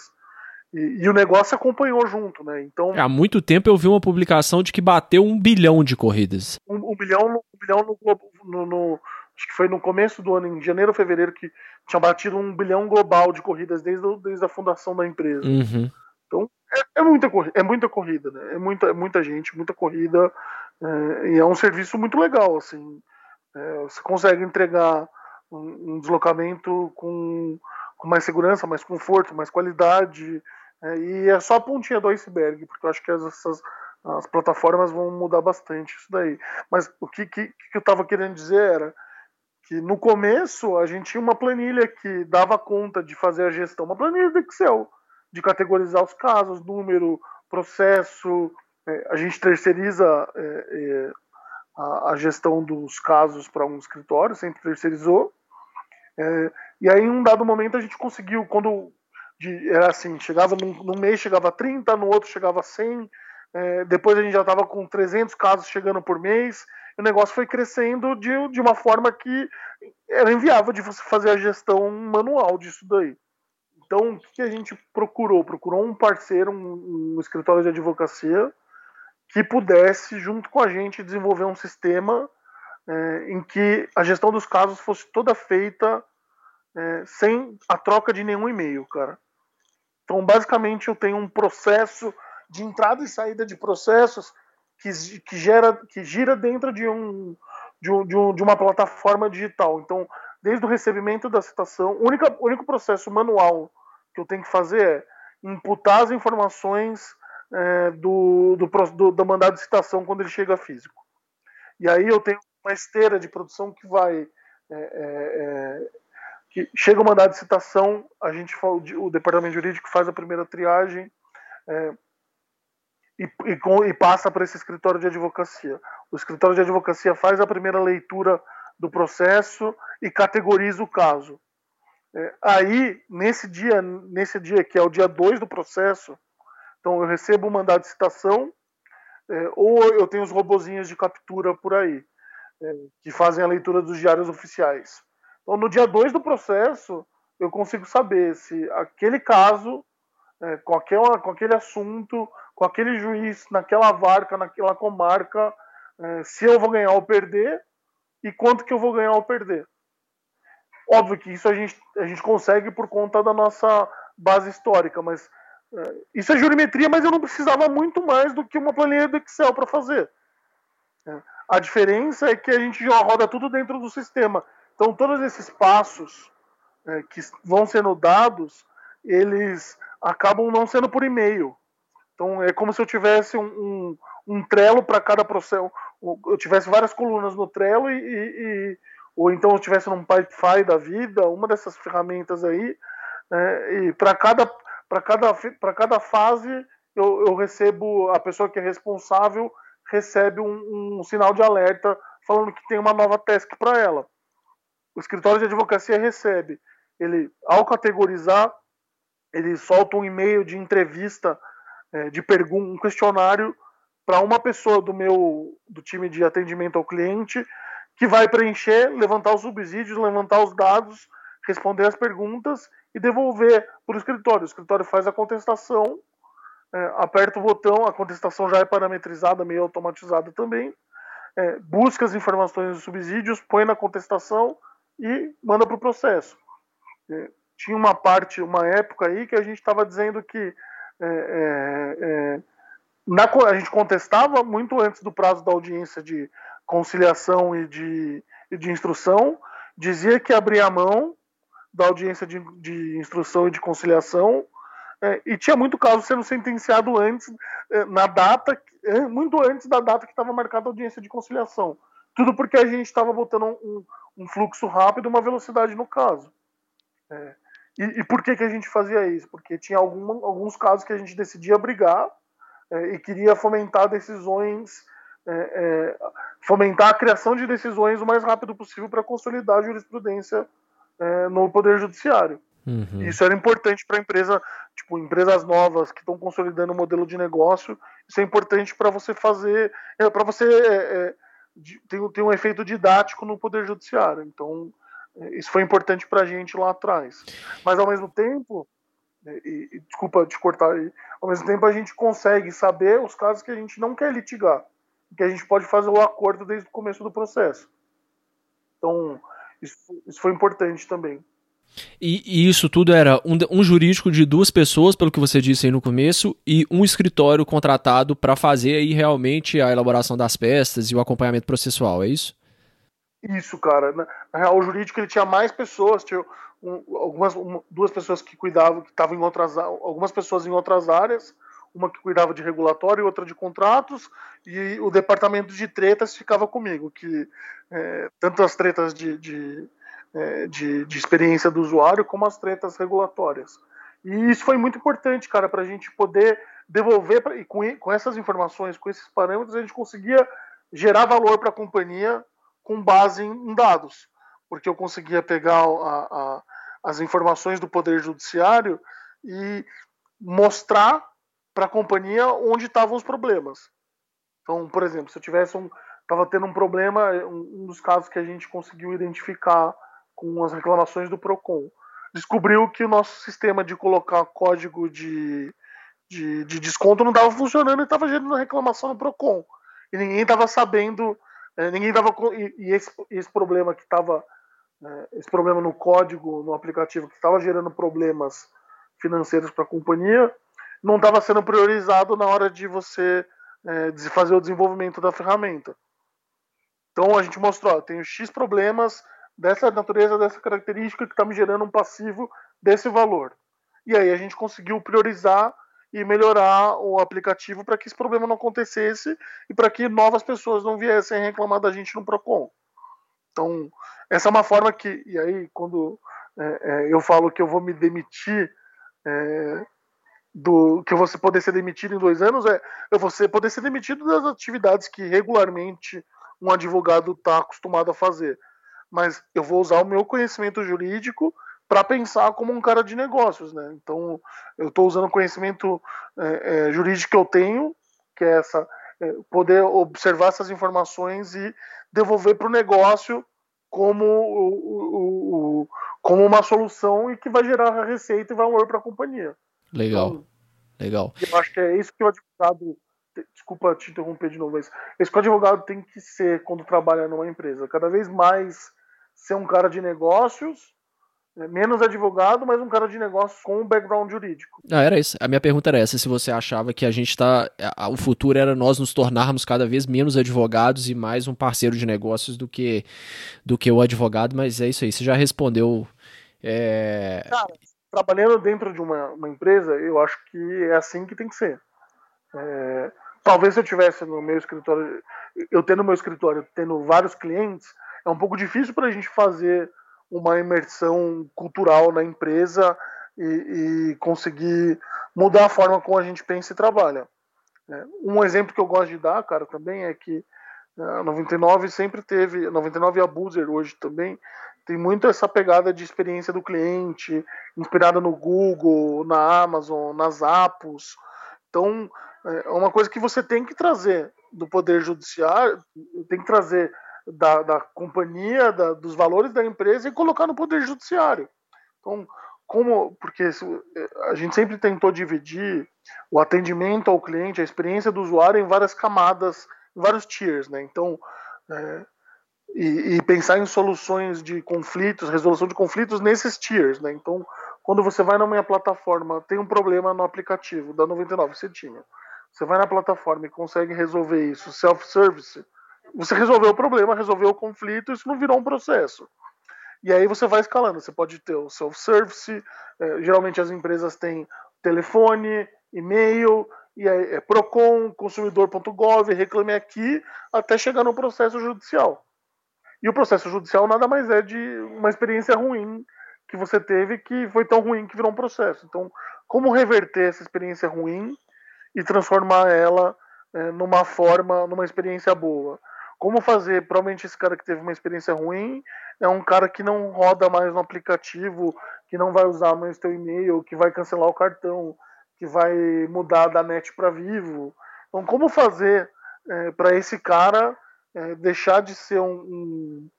E, e, o negócio acompanhou junto, né? Então há muito tempo eu vi uma publicação de que bateu um bilhão de corridas. Um, um bilhão, um bilhão no, no, no, acho que foi no começo do ano, em janeiro ou fevereiro, que tinha batido um bilhão global de corridas desde, desde a fundação da empresa. Uhum. Então é, é, muita é muita corrida, né? É muita, é muita gente, muita corrida é, e é um serviço muito legal, assim. É, você consegue entregar um, um deslocamento com, com, mais segurança, mais conforto, mais qualidade. É, e é só a pontinha do iceberg, porque eu acho que essas, as plataformas vão mudar bastante isso daí. Mas o que, que, que eu estava querendo dizer era que no começo a gente tinha uma planilha que dava conta de fazer a gestão, uma planilha do Excel, de categorizar os casos, número, processo. É, a gente terceiriza é, a, a, gestão dos casos para um escritório, sempre terceirizou. E aí, em um dado momento, a gente conseguiu, quando de, era assim, chegava num, num, mês chegava a 30, no outro chegava a 100, é, depois a gente já estava com 300 casos chegando por mês, o negócio foi crescendo de, de uma forma que era inviável de você fazer a gestão manual disso daí. Então, o que a gente procurou? Procurou um parceiro, um, um escritório de advocacia, que pudesse, junto com a gente, desenvolver um sistema é, em que a gestão dos casos fosse toda feita é, sem a troca de nenhum e-mail, cara. Então, basicamente, eu tenho um processo de entrada e saída de processos que, que, gera, que gira dentro de, um, de, um, de, um, de uma plataforma digital. Então, desde o recebimento da citação, o único, único processo manual que eu tenho que fazer é imputar as informações é, do, do, do, do mandado de citação quando ele chega físico. E aí eu tenho uma esteira de produção que vai. É, é, é, que chega o mandado de citação, a gente o departamento jurídico faz a primeira triagem é, e, e, com, e, passa para esse escritório de advocacia. O escritório de advocacia faz a primeira leitura do processo e categoriza o caso. É, aí, nesse dia, nesse dia que é o dia 2 do processo, então eu recebo o mandado de citação, é, ou eu tenho os robozinhos de captura por aí é, que fazem a leitura dos diários oficiais. Então, no dia 2 do processo, eu consigo saber se aquele caso, é, com, aquela, com aquele assunto, com aquele juiz, naquela varca, naquela comarca, é, se eu vou ganhar ou perder e quanto que eu vou ganhar ou perder. Óbvio que isso a gente, a gente consegue por conta da nossa base histórica, mas é, isso é jurimetria, mas eu não precisava muito mais do que uma planilha do Excel para fazer. É, a diferença é que a gente já roda tudo dentro do sistema. Então, todos esses passos é, que vão sendo dados, eles acabam não sendo por e-mail. Então, é como se eu tivesse um, um, um Trello para cada processo. Eu tivesse várias colunas no Trello e, e, ou então eu tivesse num Pipefy da vida, uma dessas ferramentas aí, né, e para cada para cada para cada fase eu, eu recebo a pessoa que é responsável recebe um, um sinal de alerta falando que tem uma nova task para ela. O escritório de advocacia recebe. Ele, ao categorizar, ele solta um e-mail de entrevista, é, de pergunta, um questionário para uma pessoa do meu do time de atendimento ao cliente que vai preencher, levantar os subsídios, levantar os dados, responder as perguntas e devolver para o escritório. O escritório faz a contestação é, aperta o botão, a contestação já é parametrizada, meio automatizada também, é, busca as informações dos subsídios, põe na contestação e manda para o processo. É, tinha uma parte, uma época aí que a gente estava dizendo que é, é, é, na, a gente contestava muito antes do prazo da audiência de conciliação e de, e de instrução, dizia que abria a mão da audiência de, de instrução e de conciliação é, e tinha muito caso sendo sentenciado antes, é, na data, é, muito antes da data que estava marcada a audiência de conciliação. Tudo porque a gente estava botando um, um, fluxo rápido, uma velocidade no caso. É, e, e, por que, que a gente fazia isso? Porque tinha algum, alguns casos que a gente decidia brigar é, e queria fomentar decisões, é, fomentar a criação de decisões o mais rápido possível para consolidar a jurisprudência no Poder Judiciário. Uhum. Isso era importante para a empresa, tipo, empresas novas que estão consolidando o um modelo de negócio. Isso é importante para você fazer, é, para você ter, ter um efeito didático no poder judiciário. Então, é, isso foi importante para a gente lá atrás. Mas ao mesmo tempo, é, e, e, desculpa te cortar aí, ao mesmo tempo a gente consegue saber os casos que a gente não quer litigar, que a gente pode fazer o acordo desde o começo do processo. Então, isso, isso foi importante também. E, e, isso tudo era um, um, jurídico de duas pessoas, pelo que você disse aí no começo, e um escritório contratado para fazer aí realmente a elaboração das peças e o acompanhamento processual, é isso? Isso, cara. Na, real, o jurídico ele tinha mais pessoas, tinha um, algumas um, duas pessoas que cuidavam, que estavam em outras algumas pessoas em outras áreas, uma que cuidava de regulatório e outra de contratos, e o departamento de tretas ficava comigo, que é, tanto as tretas de, de é, de, de, experiência do usuário, como as tretas regulatórias. E isso foi muito importante, cara, para a gente poder devolver, pra, e com, com essas informações, com esses parâmetros, a gente conseguia gerar valor para a companhia com base em, em, dados, porque eu conseguia pegar a, a, as informações do Poder Judiciário e mostrar para a companhia onde estavam os problemas. Então, por exemplo, se eu tivesse um, estava tendo um problema, um, um dos casos que a gente conseguiu identificar com as reclamações do PROCON. Descobriu que o nosso sistema de colocar código de, de, de desconto não estava funcionando e estava gerando reclamação no PROCON. E ninguém estava sabendo, é, ninguém estava. E, e esse, esse problema que estava. É, esse problema no código, no aplicativo, que estava gerando problemas financeiros para a companhia, não estava sendo priorizado na hora de você é, fazer o desenvolvimento da ferramenta. Então a gente mostrou, ó, tenho X problemas, dessa natureza, dessa característica que está me gerando um passivo desse valor. E aí a gente conseguiu priorizar e melhorar o aplicativo para que esse problema não acontecesse e para que novas pessoas não viessem reclamar da gente no Procon. Então, essa é uma forma que, e aí, quando é, é, eu falo que eu vou me demitir, é, do que eu vou poder ser demitido em dois anos, é eu vou poder ser demitido das atividades que regularmente um advogado está acostumado a fazer mas eu vou usar o meu conhecimento jurídico para pensar como um cara de negócios, né? Então, eu estou usando o conhecimento é, é, jurídico que eu tenho, que é essa é, poder observar essas informações e devolver para o negócio como, o, o, como uma solução e que vai gerar receita e valor para a companhia. Legal, então, legal. Eu acho que é isso que o advogado desculpa te interromper de novo, mas isso que o advogado tem que ser quando trabalha numa empresa. Cada vez mais ser um cara de negócios, né, menos advogado, mas um cara de negócios com um background jurídico. Ah, era isso. A minha pergunta era essa: se você achava que a gente está. O futuro era nós nos tornarmos cada vez menos advogados e mais um parceiro de negócios do que, do que o advogado, mas é isso aí. Você já respondeu. É... Cara, trabalhando dentro de uma, uma, empresa, eu acho que é assim que tem que ser. É, talvez se eu tivesse no meu escritório, eu tendo meu escritório, tendo vários clientes, é um pouco difícil para a gente fazer uma imersão cultural na empresa e, e, conseguir mudar a forma como a gente pensa e trabalha. É, um exemplo que eu gosto de dar, cara, também é que a 99 sempre teve, 99 e a Boozer hoje também, tem muito essa pegada de experiência do cliente, inspirada no Google, na Amazon, nas Apos. Então, é uma coisa que você tem que trazer do Poder Judiciário, tem que trazer da, da companhia, da, dos valores da empresa e colocar no poder judiciário. Então, como porque a gente sempre tentou dividir o atendimento ao cliente, a experiência do usuário em várias camadas, em vários tiers, né? Então, é, e, e, pensar em soluções de conflitos, resolução de conflitos nesses tiers, né? Então, quando você vai na minha plataforma, tem um problema no aplicativo da 99, você tinha. Você vai na plataforma e consegue resolver isso, self-service, você resolveu o problema, resolveu o conflito, isso não virou um processo. E aí você vai escalando. Você pode ter o self-service, é, geralmente as empresas têm telefone, e-mail, e aí é Procon, consumidor.gov, reclame aqui, até chegar no processo judicial. E o processo judicial nada mais é de uma experiência ruim que você teve que foi tão ruim que virou um processo. Então, como reverter essa experiência ruim e transformar ela é, numa forma, numa experiência boa? Como fazer? Provavelmente esse cara que teve uma experiência ruim é um cara que não roda mais no aplicativo, que não vai usar mais teu e-mail, que vai cancelar o cartão, que vai mudar da net para Vivo. Então, como fazer é, para esse cara é, deixar de ser um, um,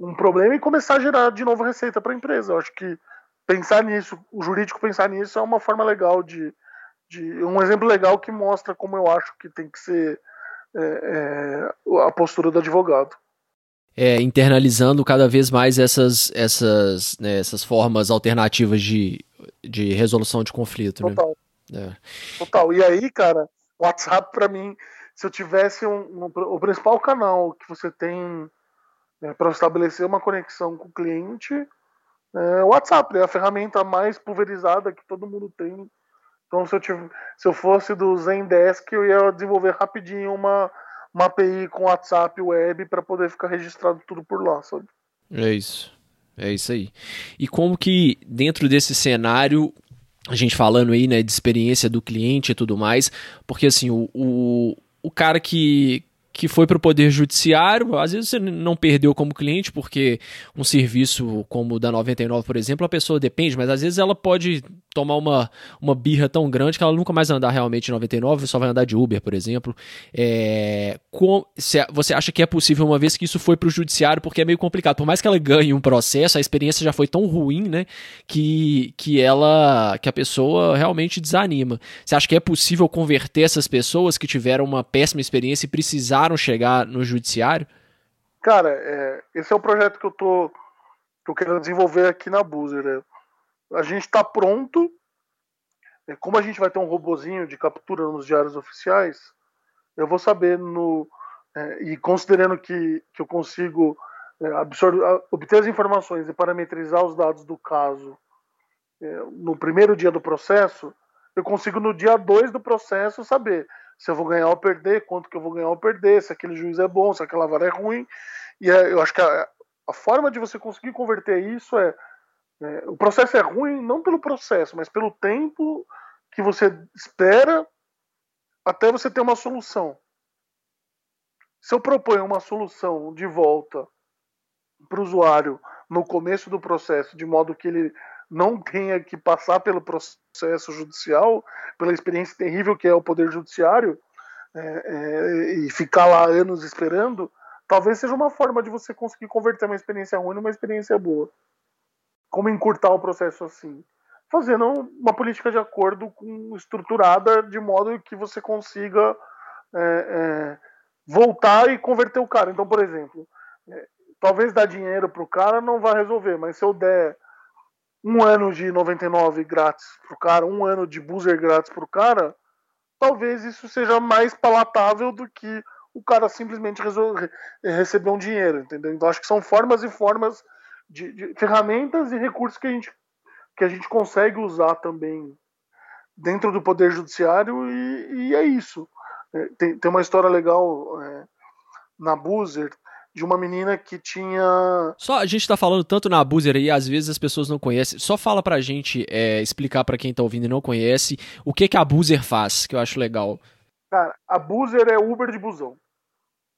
um, problema e começar a gerar de novo receita para a empresa? Eu acho que pensar nisso, o jurídico pensar nisso é uma forma legal de, de um exemplo legal que mostra como eu acho que tem que ser é, é, a postura do advogado. É, internalizando cada vez mais essas, essas, né, essas formas alternativas de, de resolução de conflito. Né? Total. Né? Total. E aí, cara, o WhatsApp para mim, se eu tivesse um, um, o principal canal que você tem né, para estabelecer uma conexão com o cliente, é o WhatsApp, é a ferramenta mais pulverizada que todo mundo tem então, se eu, tivesse, se eu fosse do Zendesk, eu ia desenvolver rapidinho uma, uma API com WhatsApp web para poder ficar registrado tudo por lá, sabe? É isso. É isso aí. E como que dentro desse cenário, a gente falando aí, né, de experiência do cliente e tudo mais, porque assim, o, o, o cara que, que foi para o Poder Judiciário. Às vezes você não perdeu como cliente, porque um serviço como o da 99, por exemplo, a pessoa depende, mas às vezes ela pode tomar uma, uma birra tão grande que ela nunca mais andar realmente 99, só vai andar de Uber, por exemplo. É, com, se, você acha que é possível, uma vez que isso foi para o Judiciário, porque é meio complicado. Por mais que ela ganhe um processo, a experiência já foi tão ruim, né, que, que ela que a pessoa realmente desanima. Você acha que é possível converter essas pessoas que tiveram uma péssima experiência e precisar tentaram chegar no judiciário? Cara, é, esse é o projeto que eu tô que eu quero desenvolver aqui na Boozer. Né? A gente está pronto. É, como a gente vai ter um robozinho de captura nos diários oficiais, eu vou saber no é, e considerando que, que eu consigo é, absorver, obter as informações e parametrizar os dados do caso é, no primeiro dia do processo, eu consigo no dia 2 do processo saber se eu vou ganhar ou perder, quanto que eu vou ganhar ou perder, se aquele juiz é bom, se aquela vara é ruim. E é, eu acho que a, a, forma de você conseguir converter isso é, é, o processo é ruim não pelo processo, mas pelo tempo que você espera até você ter uma solução. Se eu proponho uma solução de volta para o usuário no começo do processo, de modo que ele não tenha que passar pelo processo judicial, pela experiência terrível que é o poder judiciário, é, é, e ficar lá anos esperando, talvez seja uma forma de você conseguir converter uma experiência ruim numa experiência boa. Como encurtar o processo assim? Fazendo uma política de acordo com, estruturada de modo que você consiga é, é voltar e converter o cara. Então, por exemplo, é, talvez dar dinheiro para o cara não vai resolver, mas se eu der um ano de 99 grátis pro cara, um ano de buzzer grátis pro cara, talvez isso seja mais palatável do que o cara simplesmente receber um dinheiro, entendeu? Então acho que são formas e formas de, de, ferramentas e recursos que a gente que a gente consegue usar também dentro do poder judiciário e, e é isso. É, tem, tem uma história legal é, na Buzzer de uma menina que tinha. Só a gente tá falando tanto na Abuser aí, às vezes as pessoas não conhecem. Só fala pra gente é, explicar para quem tá ouvindo e não conhece o que que a Abuser faz, que eu acho legal. Cara, a Abuser é Uber de busão.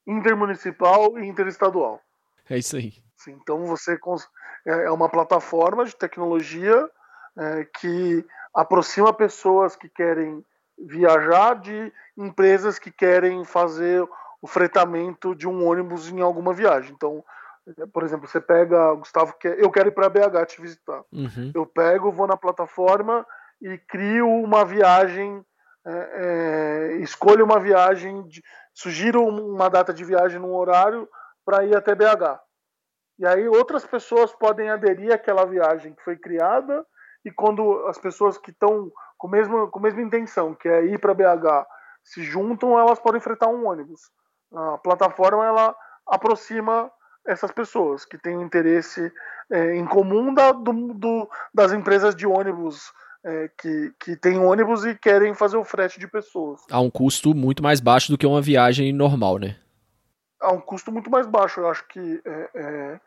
Intermunicipal e interestadual. É isso aí. Sim, então você é, é uma plataforma de tecnologia é, que aproxima pessoas que querem viajar de empresas que querem fazer o fretamento de um ônibus em alguma viagem. Então, por exemplo, você pega, Gustavo, eu quero ir para BH te visitar. Uhum. Eu pego, vou na plataforma e crio uma viagem, é, é, escolho uma viagem, de, sugiro uma data de viagem num horário para ir até BH. E aí outras pessoas podem aderir àquela viagem que foi criada e quando as pessoas que estão com, mesmo, com a mesma intenção, que é ir para BH, se juntam, elas podem fretar um ônibus. A plataforma ela aproxima essas pessoas que têm interesse é, em comum da, do, do, das empresas de ônibus é, que, que têm ônibus e querem fazer o frete de pessoas. A um custo muito mais baixo do que uma viagem normal, né? A um custo muito mais baixo. Eu acho que é, é,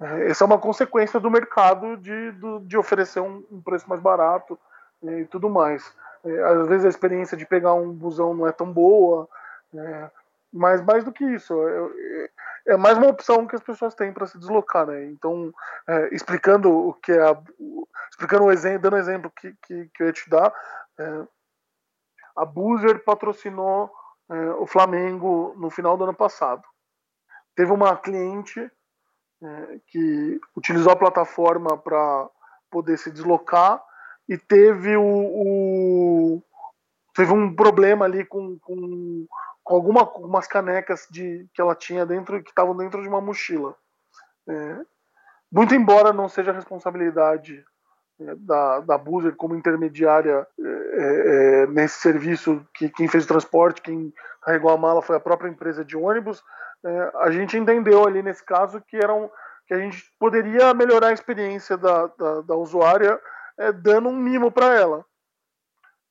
é essa é uma consequência do mercado de, do, de oferecer um, um, preço mais barato é, e tudo mais. Às vezes a experiência de pegar um busão não é tão boa, mas mais do que isso, é mais uma opção que as pessoas têm para se deslocar, né? Então, é, explicando o que é, a, explicando o exemplo, dando o exemplo que, que, que eu ia te dar, é, a Boozer patrocinou é, o Flamengo no final do ano passado. Teve uma cliente é, que utilizou a plataforma para poder se deslocar e teve o, o, teve um problema ali com, com com algumas canecas de, que ela tinha dentro, que estavam dentro de uma mochila. É, muito embora não seja responsabilidade é, da, da Boozer como intermediária é, é, nesse serviço, que quem fez o transporte, quem carregou a mala foi a própria empresa de ônibus, é, a gente entendeu ali nesse caso que, era um, que a gente poderia melhorar a experiência da, da, da usuária é, dando um mimo para ela.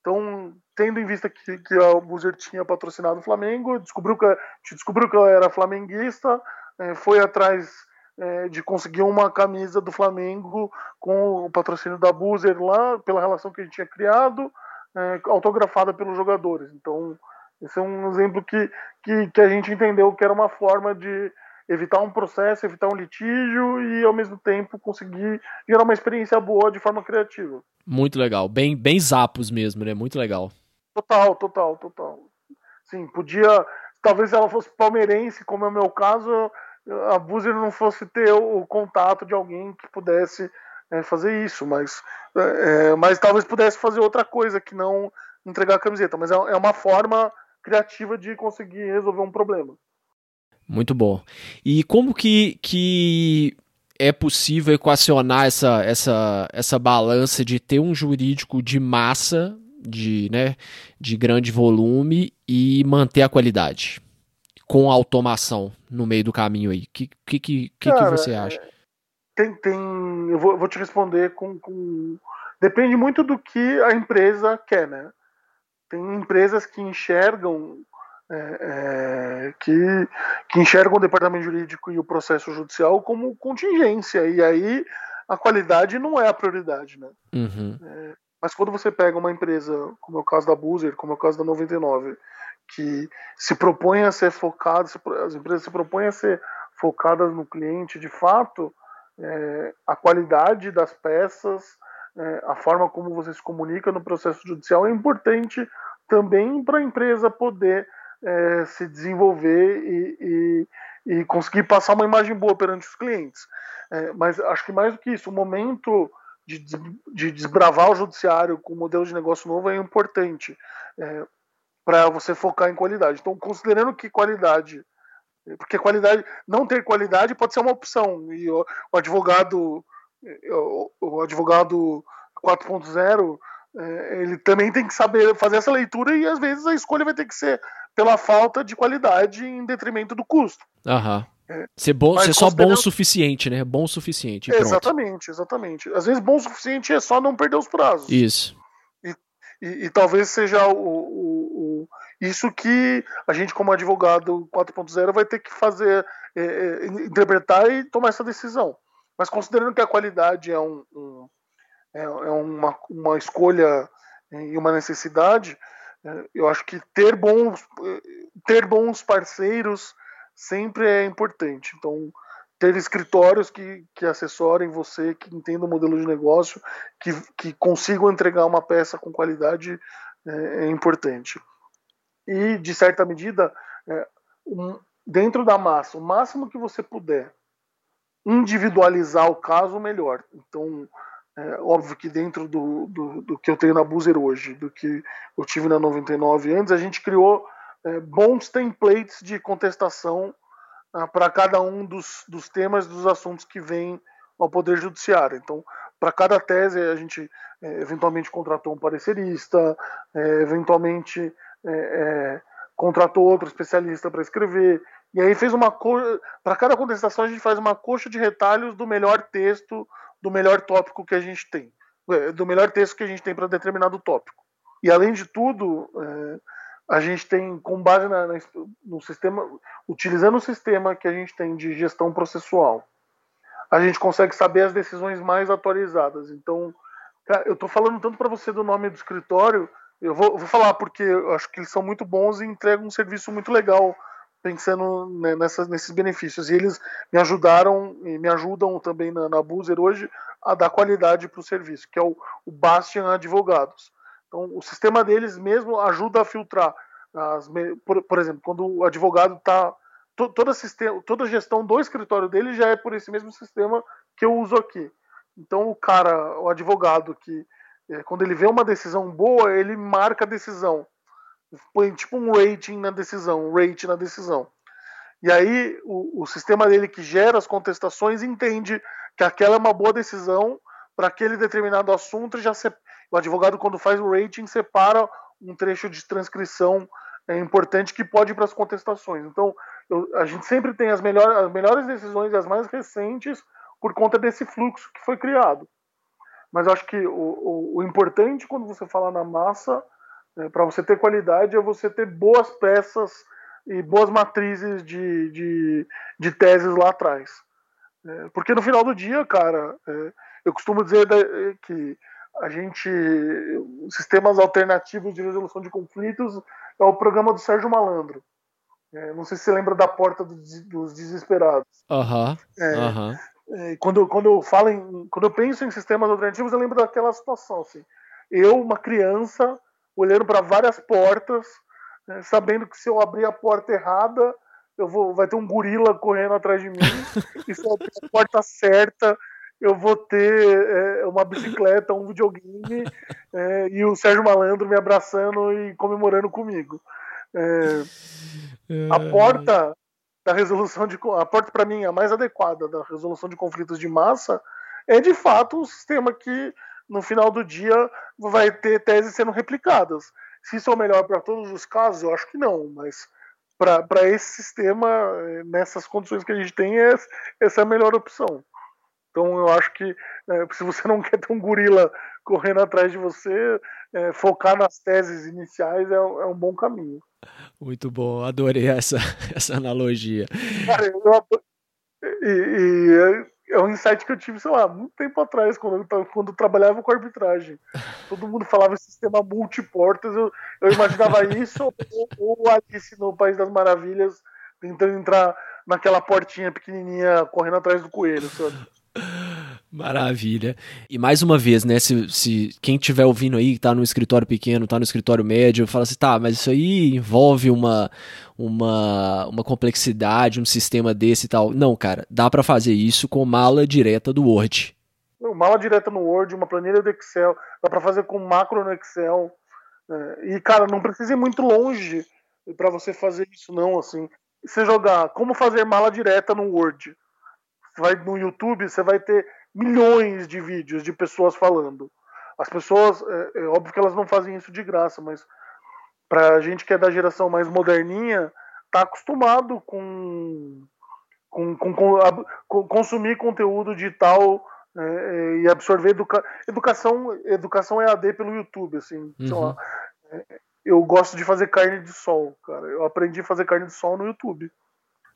Então, tendo em vista que, que a Buzer tinha patrocinado o Flamengo, descobriu que, descobriu que ela era flamenguista, é, foi atrás é, de conseguir uma camisa do Flamengo com o patrocínio da Buzer lá, pela relação que a gente tinha criado, é, autografada pelos jogadores. Então, esse é um exemplo que, que, que a gente entendeu que era uma forma de evitar um processo, evitar um litígio e ao mesmo tempo conseguir gerar uma experiência boa de forma criativa. Muito legal, bem bem zapos mesmo, né? Muito legal. Total, total, total. Sim, podia, talvez ela fosse palmeirense, como é o meu caso, a Buzer não fosse ter o, contato de alguém que pudesse é, fazer isso, mas, é, é, mas talvez pudesse fazer outra coisa que não entregar a camiseta. Mas é, é uma forma criativa de conseguir resolver um problema. Muito bom. E como que, que é possível equacionar essa, essa, essa balança de ter um jurídico de massa, de, né, de grande volume e manter a qualidade? Com automação no meio do caminho aí. O que, que, que, Cara, que você acha? Tem, tem, eu vou, vou te responder com, com. Depende muito do que a empresa quer, né? Tem empresas que enxergam é, é, que, que enxergam o departamento jurídico e o processo judicial como contingência, e aí a qualidade não é a prioridade. Né? Uhum. É, mas quando você pega uma empresa, como é o caso da Boozer, como é o caso da 99, que se propõe a ser focada, as empresas se propõem a ser focadas no cliente de fato, é, a qualidade das peças, é, a forma como você se comunica no processo judicial é importante também para a empresa poder é, se desenvolver e, e, e, conseguir passar uma imagem boa perante os clientes. É, mas acho que mais do que isso, o momento de, de desbravar o judiciário com um modelo de negócio novo é importante é, para você focar em qualidade. Então, considerando que qualidade, porque qualidade, não ter qualidade pode ser uma opção e o, o advogado, o, o advogado 4.0 é, ele também tem que saber fazer essa leitura e às vezes a escolha vai ter que ser pela falta de qualidade em detrimento do custo. Aham. É. Ser, bom, ser só bom o suficiente, né? Bom o suficiente. exatamente, exatamente. Às vezes bom o suficiente é só não perder os prazos. Isso. E, e, e talvez seja o, o, o, isso que a gente, como advogado 4.0, vai ter que fazer, é, é, interpretar e tomar essa decisão. Mas considerando que a qualidade é, um, um é, é uma, uma escolha e uma necessidade, é, eu acho que ter bons, ter bons parceiros sempre é importante. Então, ter escritórios que, que assessorem você, que entendam o modelo de negócio, que, que consigam entregar uma peça com qualidade é, é importante. E, de certa medida, é, um, dentro da massa, o máximo que você puder individualizar o caso, melhor. Então, é, óbvio que dentro do, do, do, que eu tenho na Boozer hoje, do que eu tive na 99 antes, a gente criou é, bons templates de contestação ah, para cada um dos, dos temas, dos assuntos que vêm ao Poder Judiciário. Então, para cada tese a gente é, eventualmente contratou um parecerista, é, eventualmente é, é contratou outro especialista para escrever. E aí fez uma coisa. Para cada contestação, a gente faz uma coxa de retalhos do melhor texto, do melhor tópico que a gente tem. É, do melhor texto que a gente tem para determinado tópico. E além de tudo, a gente tem, com base na, na, no sistema, utilizando o sistema que a gente tem de gestão processual, a gente consegue saber as decisões mais atualizadas. Então, eu estou falando tanto para você do nome do escritório, eu vou, vou, falar porque eu acho que eles são muito bons e entregam um serviço muito legal pensando né, nessas, nesses benefícios. E eles me ajudaram e me ajudam também na, na Buzer hoje a dar qualidade para o serviço, que é o, o Bastian Advogados. Então, o sistema deles mesmo ajuda a filtrar. As, por, por exemplo, quando o advogado está. To, toda, a gestão do escritório dele já é por esse mesmo sistema que eu uso aqui. Então, o cara, o advogado que é, quando ele vê uma decisão boa, ele marca a decisão. Põe tipo um rating na decisão, um rate na decisão. E aí o, o sistema dele que gera as contestações entende que aquela é uma boa decisão para aquele determinado assunto. Já se, o advogado, quando faz o rating, separa um trecho de transcrição é, importante que pode ir para as contestações. Então, eu, a gente sempre tem as, melhor, as melhores decisões, as mais recentes, por conta desse fluxo que foi criado. Mas acho que o, o, o importante quando você fala na massa, é, para você ter qualidade, é você ter boas peças e boas matrizes de, de, de teses lá atrás. É, porque no final do dia, cara, é, eu costumo dizer que a gente. Sistemas alternativos de resolução de conflitos é o programa do Sérgio Malandro. É, não sei se você lembra da porta dos desesperados. Aham. Uhum, uhum. É, quando, quando eu falo em, quando eu penso em sistemas alternativos, eu lembro daquela situação, assim. Eu, uma criança, olhando para várias portas, né, sabendo que se eu abrir a porta errada, eu vou, vai ter um gorila correndo atrás de mim, e se eu abrir a porta certa, eu vou ter é, uma bicicleta, um videogame, é, e o Sérgio Malandro me abraçando e comemorando comigo. É, a é. porta da resolução de a porta para mim a mais adequada da resolução de conflitos de massa é de fato um sistema que no final do dia vai ter teses sendo replicadas. Se isso é o melhor para todos os casos, eu acho que não, mas para esse sistema, nessas condições que a gente tem, é, essa é a melhor opção. Então eu acho que é, se você não quer ter um gorila correndo atrás de você, é, focar nas teses iniciais é, é um bom caminho. Muito bom, adorei essa, essa analogia. Cara, eu, e, e, é um insight que eu tive, sei lá, muito tempo atrás, quando eu, quando eu trabalhava com arbitragem. Todo mundo falava sistema multiportas, eu, eu imaginava isso, ou, ou Alice no País das Maravilhas, tentando entrar naquela portinha pequenininha, correndo atrás do coelho, sabe? Maravilha. E mais uma vez, né? Se, se quem estiver ouvindo aí, tá no escritório pequeno, tá no escritório médio, fala assim, tá, mas isso aí envolve uma, uma, uma complexidade, um sistema desse e tal. Não, cara, dá para fazer isso com mala direta do Word. Mala direta no Word, uma planilha do Excel, dá para fazer com macro no Excel. É, e, cara, não precisa ir muito longe para você fazer isso, não, assim. Você jogar como fazer mala direta no Word. Vai no YouTube, você vai ter milhões de vídeos de pessoas falando. As pessoas, é, é óbvio que elas não fazem isso de graça, mas para a gente que é da geração mais moderninha, tá acostumado com, com, com, com consumir conteúdo digital é, é, e absorver educa educação educação EAD pelo YouTube, assim, uhum. É, eu gosto de fazer carne de sol, cara. Eu aprendi a fazer carne de sol no YouTube.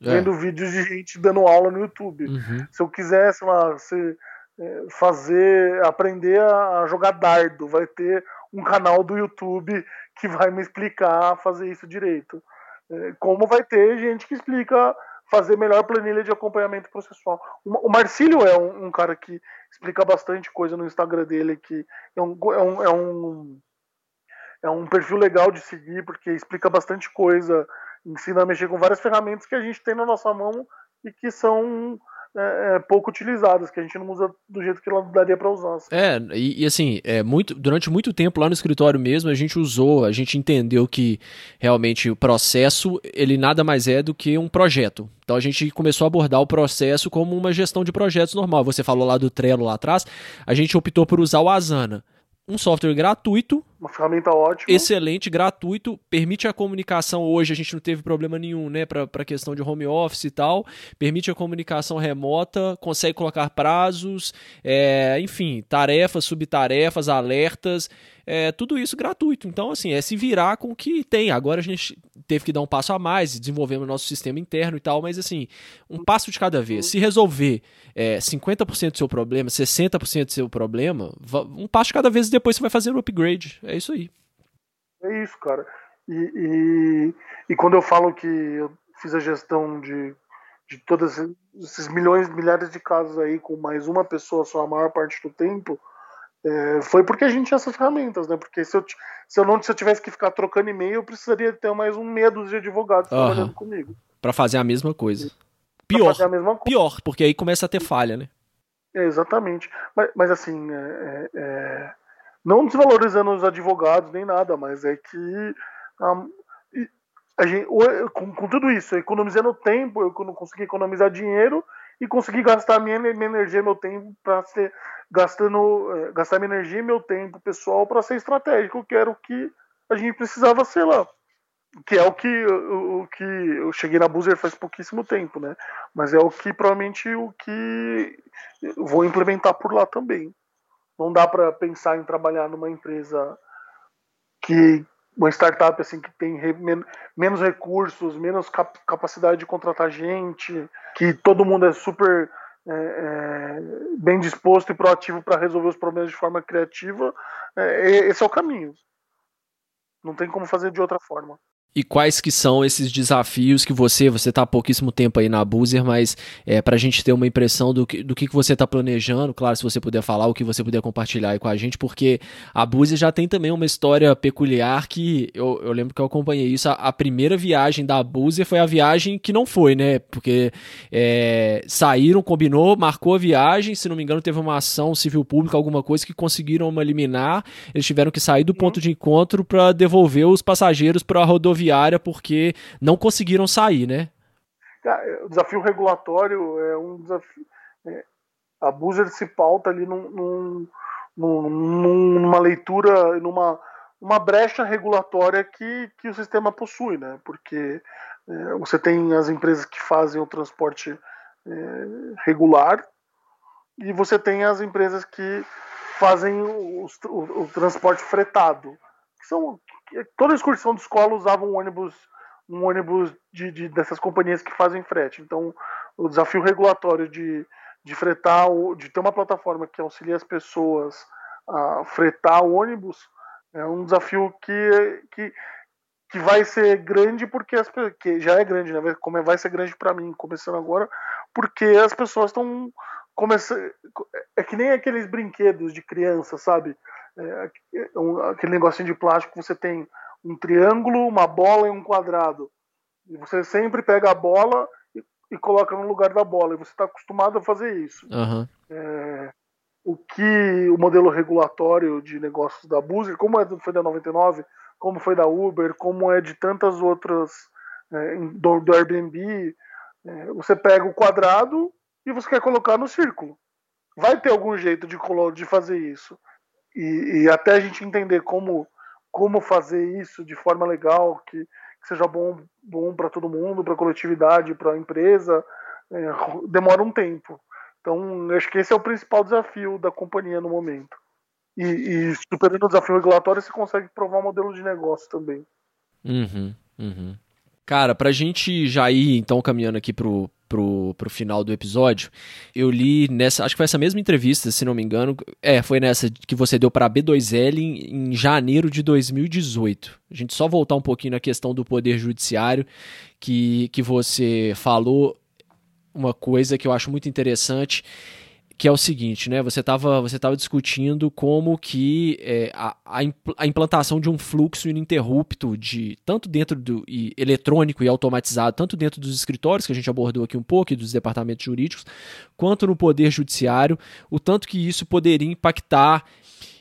É. Vendo vídeos de gente dando aula no YouTube. Uhum. Se eu quiser, sei lá, se, é, fazer, aprender a jogar dardo, vai ter um canal do YouTube que vai me explicar fazer isso direito. É, como vai ter gente que explica fazer melhor planilha de acompanhamento processual. O Marcílio é um, um cara que explica bastante coisa no Instagram dele, que é um, é um, é um, é um perfil legal de seguir, porque explica bastante coisa ensina a mexer com várias ferramentas que a gente tem na nossa mão e que são é, é, pouco utilizadas, que a gente não usa do jeito que ela daria para usar. Assim. É, e, e, assim, é muito, durante muito tempo lá no escritório mesmo, a gente usou, a gente entendeu que realmente o processo, ele nada mais é do que um projeto. Então a gente começou a abordar o processo como uma gestão de projetos normal. Você falou lá do Trello lá atrás, a gente optou por usar o Asana um software gratuito. Uma ferramenta ótima. Excelente, gratuito. Permite a comunicação hoje, a gente não teve problema nenhum, né, para a questão de home office e tal. Permite a comunicação remota, consegue colocar prazos, é, enfim, tarefas, subtarefas, alertas é, tudo isso gratuito. Então, assim, é se virar com o que tem. Agora a gente teve que dar um passo a mais, desenvolvemos nosso sistema interno e tal, mas assim, um passo de cada vez. Se resolver é, 50% do seu problema, 60% do seu problema, um passo de cada vez e depois você vai fazer o upgrade. É isso aí. É isso, cara. E, e, e quando eu falo que eu fiz a gestão de, de todos esses milhões, milhares de casos aí com mais uma pessoa só a maior parte do tempo, é, foi porque a gente tinha essas ferramentas, né? Porque se eu, se eu não se eu tivesse que ficar trocando e-mail, eu precisaria ter mais um medo de advogados uhum. trabalhando comigo. Para fazer a mesma coisa. Pior. Fazer a mesma coisa. Pior, porque aí começa a ter falha, né? É, exatamente. Mas, mas assim, é, é, é não desvalorizando os advogados nem nada, mas é que gente, com, com, tudo isso, economizando tempo, eu não consegui economizar dinheiro e conseguir gastar minha, minha energia, meu tempo para ser gastando, é, gastar minha energia e meu tempo pessoal para ser estratégico, que era o que a gente precisava ser lá. Que é o que, o, o que eu cheguei na Boozer faz pouquíssimo tempo, né? Mas é o que provavelmente o que vou implementar por lá também. Não dá para pensar em trabalhar numa empresa que uma startup assim que tem re, men, menos recursos, menos cap, capacidade de contratar gente, que todo mundo é super é, é, bem disposto e proativo para resolver os problemas de forma criativa, é, esse é o caminho. Não tem como fazer de outra forma e quais que são esses desafios que você, você está há pouquíssimo tempo aí na Boozer, mas é, para a gente ter uma impressão do que, do que, que você está planejando, claro, se você puder falar, o que você puder compartilhar aí com a gente, porque a Boozer já tem também uma história peculiar que eu, eu lembro que eu acompanhei isso, a, a primeira viagem da Boozer foi a viagem que não foi, né, porque é, saíram, combinou, marcou a viagem, se não me engano teve uma ação civil pública, alguma coisa que conseguiram eliminar, eles tiveram que sair do ponto de encontro para devolver os passageiros para a rodovia rodoviária porque não conseguiram sair, né? O desafio regulatório é um desafio. É, a Boozer se pauta ali num, num, num, numa leitura, numa uma brecha regulatória que, que o sistema possui, né? Porque é, você tem as empresas que fazem o transporte é, regular e você tem as empresas que fazem o, o, o transporte fretado, que são toda excursão de escola usava um ônibus um ônibus de, de, dessas companhias que fazem frete. Então, o desafio regulatório de, de fretar, de ter uma plataforma que auxilia as pessoas a fretar o ônibus é um desafio que, que, que vai ser grande porque as que já é grande, né? Como é, vai ser grande para mim começando agora, porque as pessoas estão começando é que nem aqueles brinquedos de criança, sabe? É, é, um, aquele negocinho de plástico que você tem um triângulo, uma bola e um quadrado. E você sempre pega a bola e, e coloca no lugar da bola. E você está acostumado a fazer isso. Uhum. É, o que o modelo regulatório de negócios da Boozer, como é, foi da 99, como foi da Uber, como é de tantas outras é, do, do, Airbnb, é, você pega o quadrado e você quer colocar no círculo. Vai ter algum jeito de, de fazer isso e, e até a gente entender como, como fazer isso de forma legal, que, que seja bom, bom para todo mundo, para a coletividade, para a empresa, é, demora um tempo. Então, acho que esse é o principal desafio da companhia no momento. E, e superando o desafio regulatório, você consegue provar um modelo de negócio também. Uhum, uhum. Cara, pra gente já ir então caminhando aqui pro, pro, pro final do episódio, eu li nessa, acho que foi essa mesma entrevista, se não me engano, é, foi nessa que você deu para B2L em, em, janeiro de 2018. A gente só voltar um pouquinho na questão do poder judiciário, que, que você falou uma coisa que eu acho muito interessante, que é o seguinte, né? Você estava você tava discutindo como que é, a, a, implantação de um fluxo ininterrupto de tanto dentro do e, eletrônico e automatizado, tanto dentro dos escritórios que a gente abordou aqui um pouco e dos departamentos jurídicos, quanto no poder judiciário, o tanto que isso poderia impactar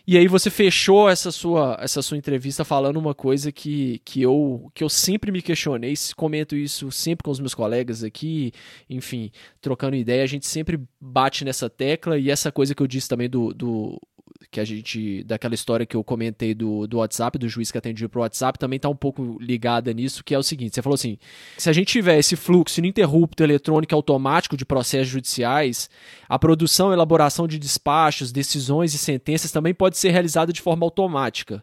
e aí você fechou essa sua, essa sua entrevista falando uma coisa que, que, eu, que eu sempre me questionei, comento isso sempre com os meus colegas aqui, enfim, trocando ideia, a gente sempre bate nessa tecla e essa coisa que eu disse também do, do que a gente daquela história que eu comentei do, do WhatsApp, do juiz que atendia pro WhatsApp, também tá um pouco ligada nisso, que é o seguinte, você falou assim, se a gente tiver esse fluxo ininterrupto eletrônico automático de processos judiciais, a produção e elaboração de despachos, decisões e sentenças também pode ser realizada de forma automática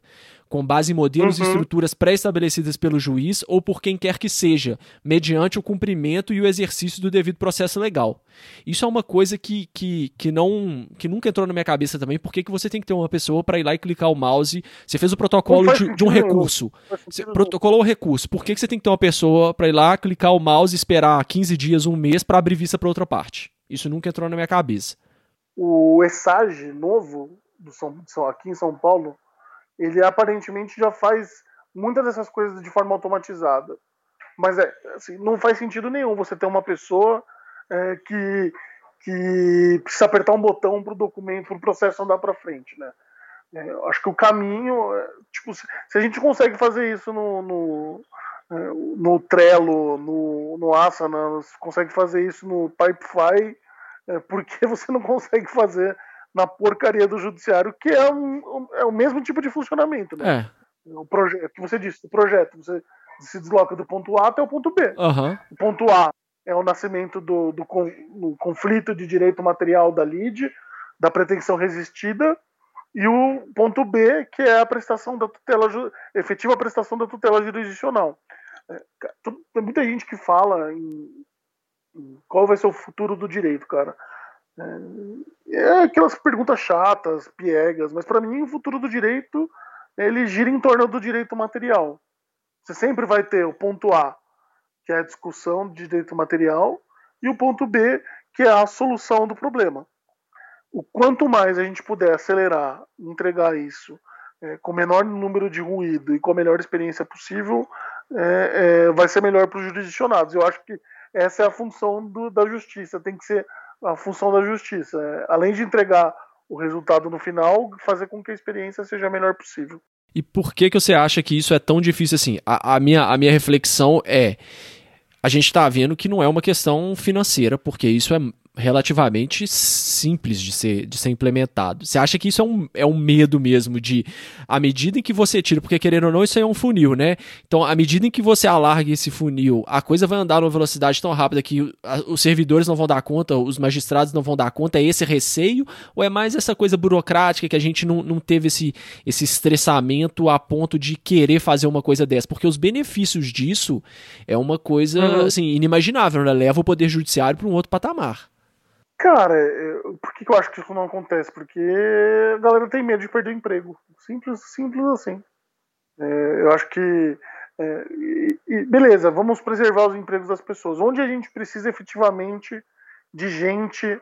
com base em modelos uhum. e estruturas pré-estabelecidas pelo juiz ou por quem quer que seja, mediante o cumprimento e o exercício do devido processo legal. Isso é uma coisa que, que, que, não, que nunca entrou na minha cabeça também. Por que, que você tem que ter uma pessoa para ir lá e clicar o mouse? Você fez o protocolo de, de, um recurso. Você protocolou o recurso. Por que, que você tem que ter uma pessoa para ir lá, clicar o mouse e esperar 15 dias, um mês para abrir vista para outra parte? Isso nunca entrou na minha cabeça. O ESAGE novo do São, aqui em São Paulo ele aparentemente já faz muitas dessas coisas de forma automatizada. Mas é, assim, não faz sentido nenhum você ter uma pessoa é, que, que precisa apertar um botão para o documento, para o processo andar para frente. Né? É, acho que o caminho, é, tipo, se, se, a gente consegue fazer isso no, no, é, no Trello, no, no Asana, consegue fazer isso no Pipefy, é, por que você não consegue fazer na porcaria do judiciário, que é, um, é o mesmo tipo de funcionamento, né? É. O projeto, que você disse, o projeto, você se desloca do ponto A até o ponto B. Uhum. O ponto A é o nascimento do, do, do conflito de direito material da lide, da pretensão resistida, e o ponto B, que é a prestação da tutela, efetiva prestação da tutela jurisdicional. É, tem muita gente que fala em, em qual vai ser o futuro do direito, cara. É, é aquelas perguntas chatas, piegas, mas para mim o futuro do direito ele gira em torno do direito material. Você sempre vai ter o ponto A, que é a discussão de direito material, e o ponto B, que é a solução do problema. O quanto mais a gente puder acelerar, entregar isso é, com o menor número de ruído e com a melhor experiência possível, é, é, vai ser melhor para os jurisdicionados. Eu acho que essa é a função do, da justiça. Tem que ser a função da justiça. É, além de entregar o resultado no final, fazer com que a experiência seja a melhor possível. E por que, que você acha que isso é tão difícil assim? A, a minha, a minha reflexão é: a gente está vendo que não é uma questão financeira, porque isso é relativamente simples de ser, de ser implementado. Você acha que isso é um, é um medo mesmo de, à medida em que você tira, porque querendo ou não, isso aí é um funil, né? Então, à medida em que você alarga esse funil, a coisa vai andar numa velocidade tão rápida que os servidores não vão dar conta, os magistrados não vão dar conta, é esse receio? Ou é mais essa coisa burocrática que a gente não, não teve esse, esse estressamento a ponto de querer fazer uma coisa dessa? Porque os benefícios disso é uma coisa, uhum. assim, inimaginável, né? Leva o poder judiciário para um outro patamar. Cara, por que, eu acho que isso não acontece? Porque a galera tem medo de perder o emprego. Simples, simples assim. É, eu acho que. É, e, e, beleza, vamos preservar os empregos das pessoas. Onde a gente precisa efetivamente de gente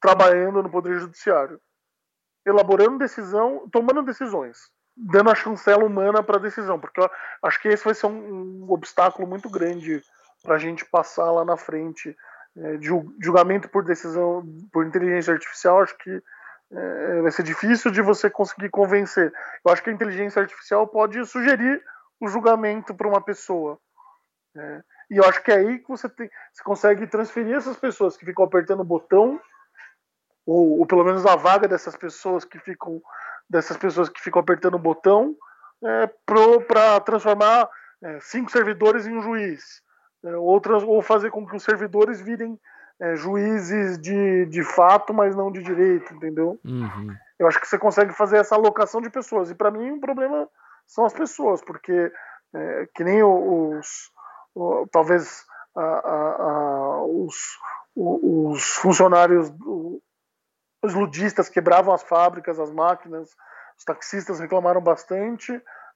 trabalhando no Poder Judiciário? Elaborando decisão, tomando decisões, dando a chancela humana para a decisão, porque eu acho que esse vai ser um, um obstáculo muito grande para a gente passar lá na frente é, julgamento por decisão por inteligência artificial, acho que é, vai ser difícil de você conseguir convencer. Eu acho que a inteligência artificial pode sugerir o julgamento para uma pessoa. É, e eu acho que é aí que você, tem, você consegue transferir essas pessoas que ficam apertando o botão, ou, ou pelo menos a vaga dessas pessoas que ficam dessas pessoas que ficam apertando o botão, é, para transformar é, cinco servidores em um juiz é, outras, ou fazer com que os servidores virem é, juízes de, de fato, mas não de direito, entendeu? Uhum. Eu acho que você consegue fazer essa alocação de pessoas. E para mim o problema são as pessoas, porque é, que nem os, os talvez a, a, a, os, os funcionários, os ludistas quebravam as fábricas, as máquinas, os taxistas reclamaram bastante.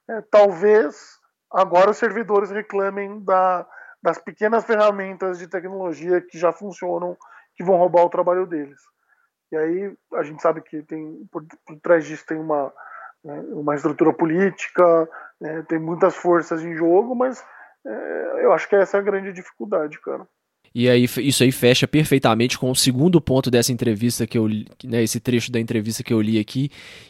É, talvez agora os servidores reclamem da das pequenas ferramentas de tecnologia que já funcionam, que vão roubar o trabalho deles. E aí a gente sabe que tem por, por trás disso tem uma, né, uma estrutura política, né, tem muitas forças em jogo, mas é, eu acho que essa é a grande dificuldade, cara. E aí isso aí fecha perfeitamente com o segundo ponto dessa entrevista que eu né, esse trecho da entrevista que eu li aqui,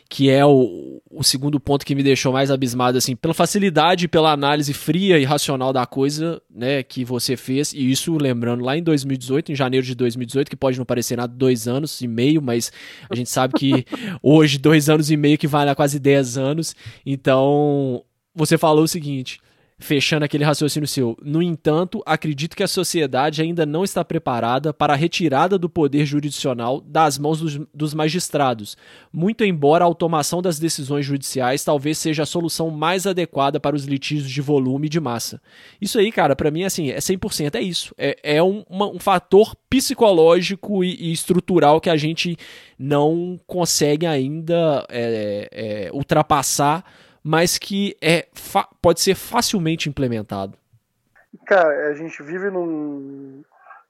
que é o, o segundo ponto que me deixou mais abismado assim, pela facilidade, pela análise fria e racional da coisa, né, que você fez, e isso lembrando lá em 2018, em janeiro de 2018, que pode não parecer nada dois anos e meio, mas a gente sabe que hoje dois anos e meio que vale a quase dez anos, então você falou o seguinte fechando aquele raciocínio seu. No entanto, acredito que a sociedade ainda não está preparada para a retirada do poder jurisdicional das mãos dos, dos, magistrados, muito embora a automação das decisões judiciais talvez seja a solução mais adequada para os litígios de volume e de massa. Isso aí, cara, para mim, assim, é 100%, é isso. É, é um, uma, um fator psicológico e, e, estrutural que a gente não consegue ainda é, é, ultrapassar mas que é pode ser facilmente implementado. Cara, a gente vive num.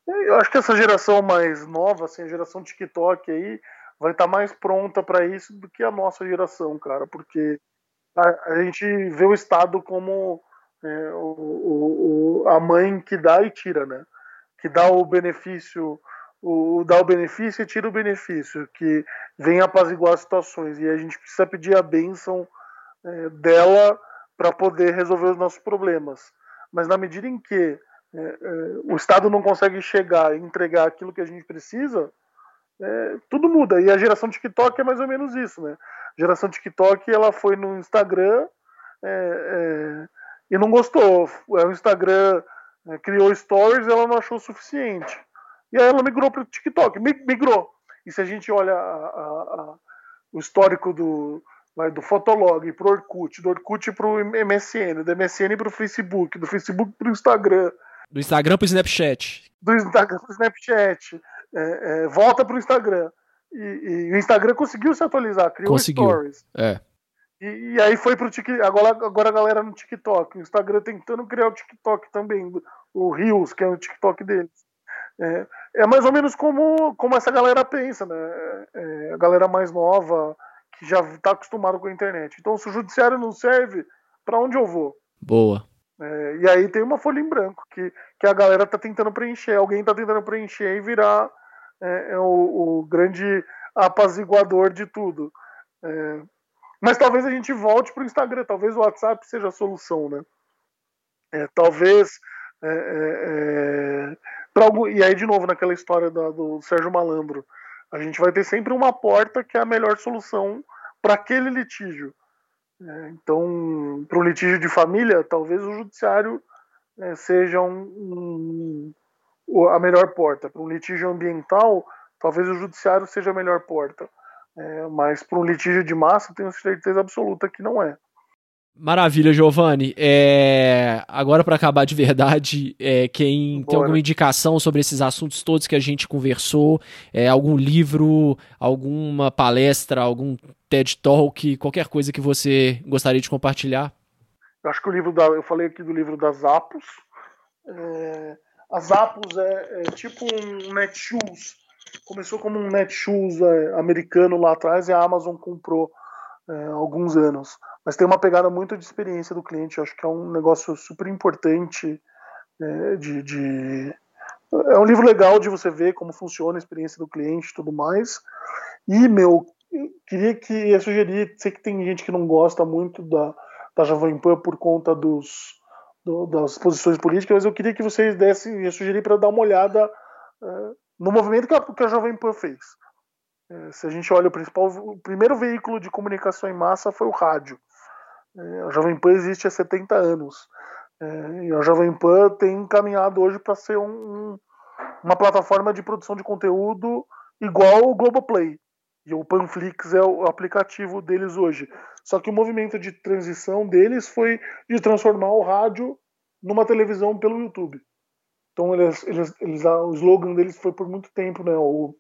Eu acho que essa geração mais nova, assim, a geração TikTok aí, vai estar tá mais pronta para isso do que a nossa geração, cara, porque a, a gente vê o Estado como é, o, o, a mãe que dá e tira, né? Que dá o benefício, o, dá o benefício e tira o benefício, que vem apaziguar as situações. E a gente precisa pedir a bênção é, dela para poder resolver os nossos problemas. Mas na medida em que é, é, o Estado não consegue chegar e entregar aquilo que a gente precisa, é, tudo muda. E a geração TikTok é mais ou menos isso, né? A geração TikTok ela foi no Instagram é, e não gostou. O Instagram criou stories ela não achou suficiente. E aí ela migrou para o TikTok, migrou. E se a gente olha a, a, a, o histórico do, vai do Fotolog para o Orkut, do Orkut para o MSN, do MSN para o Facebook, do Facebook para o Instagram. Do Instagram para o Snapchat. Do Instagram para o Snapchat. É, é, volta para o Instagram. E, e, o Instagram conseguiu se atualizar, criou conseguiu. stories. É. E, e, aí foi pro TikTok. Agora, agora a galera no TikTok. O Instagram tentando criar o TikTok também. O Reels, que é o TikTok deles. É, é mais ou menos como, como essa galera pensa, né? É, a galera mais nova, que já está acostumado com a internet. Então, se o judiciário não serve, para onde eu vou? Boa. É, e aí tem uma folha em branco que, que a galera está tentando preencher, alguém está tentando preencher e virar é, é o, o, grande apaziguador de tudo. É, mas talvez a gente volte para o Instagram, talvez o WhatsApp seja a solução, né? É, talvez é, algum, e aí de novo naquela história da, do Sérgio Malandro, a gente vai ter sempre uma porta que é a melhor solução para aquele litígio. É, então, para um litígio de família, talvez o judiciário é, seja um, um, a melhor porta. Para um litígio ambiental, talvez o judiciário seja a melhor porta. É, mas para um litígio de massa, tenho certeza absoluta que não é. Maravilha, Giovanni. É... Agora, para acabar de verdade, é... quem Bora. tem alguma indicação sobre esses assuntos todos que a gente conversou, é... algum livro, alguma palestra, algum TED Talk, qualquer coisa que você gostaria de compartilhar? Eu acho que o livro da. Eu falei aqui do livro das Apos. É... As Apos é, é tipo um Netshoes. Começou como um Netshoes é, americano lá atrás e a Amazon comprou é, alguns anos mas tem uma pegada muito de experiência do cliente. Eu acho que é um negócio super importante né, de, de, é um livro legal de você ver como funciona a experiência do cliente e tudo mais. E, meu, queria que ia sugerir, sei que tem gente que não gosta muito da, da Jovem Pan por conta dos, do, das posições políticas, mas eu queria que vocês dessem, ia sugerir para dar uma olhada uh, no movimento que a, que a Jovem Pan fez. Uh, se a gente olha o principal, o primeiro veículo de comunicação em massa foi o rádio. É, a Jovem Pan existe há 70 anos. É, e a Jovem Pan tem caminhado hoje para ser um, uma plataforma de produção de conteúdo igual o Globoplay. E o Panflix é o aplicativo deles hoje. Só que o movimento de transição deles foi de transformar o rádio numa televisão pelo YouTube. Então eles, eles, eles, o slogan deles foi por muito tempo, né? O,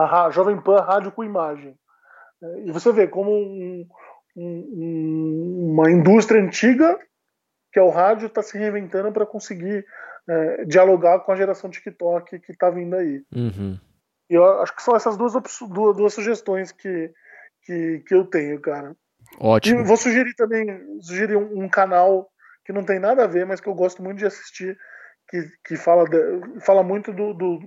a Jovem Pan Rádio com Imagem. É, e você vê como um, um, uma indústria antiga, que é o rádio, está se reinventando para conseguir é, dialogar com a geração TikTok que está vindo aí. Uhum. E eu acho que são essas duas, duas, duas sugestões que, que, que eu tenho, cara. Ótimo. E vou sugerir também sugerir um, um, canal que não tem nada a ver, mas que eu gosto muito de assistir, que, que fala, de, fala muito do, do,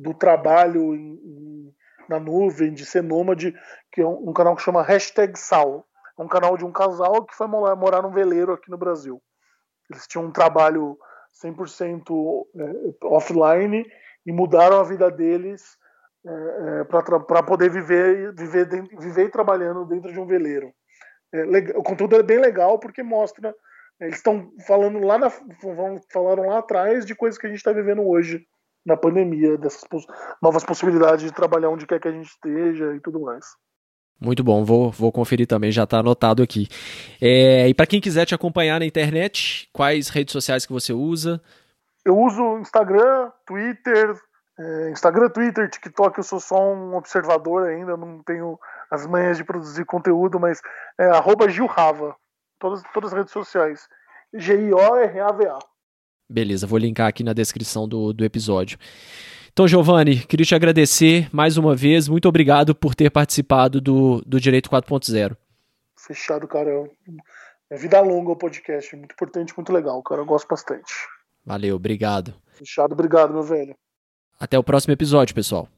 do trabalho em, em, na nuvem, de ser nômade, que é um, um, canal que chama Hashtag Sal. É um canal de um casal que foi morar, morar num veleiro aqui no Brasil. Eles tinham um trabalho 100% é, offline e mudaram a vida deles é, é, para poder viver, viver, viver trabalhando dentro de um veleiro. É, o conteúdo é bem legal porque mostra. Eles estão falando lá na, falaram lá atrás de coisas que a gente está vivendo hoje na pandemia, dessas novas possibilidades de trabalhar onde quer que a gente esteja e tudo mais. Muito bom, vou, vou conferir também, já está anotado aqui. É, e para quem quiser te acompanhar na internet, quais redes sociais que você usa? Eu uso Instagram, Twitter, é, Instagram, Twitter, TikTok, eu sou só um observador ainda, não tenho as manhas de produzir conteúdo, mas é arroba Gilrava, todas, todas as redes sociais. G-I-O-R-A-V-A. Beleza, vou linkar aqui na descrição do, do episódio. Então, Giovanni, queria te agradecer mais uma vez. Muito obrigado por ter participado do, do Direito 4.0. Fechado, cara. É vida longa o podcast. Muito importante, muito legal, cara. Eu gosto bastante. Valeu, obrigado. Fechado, obrigado, meu velho. Até o próximo episódio, pessoal.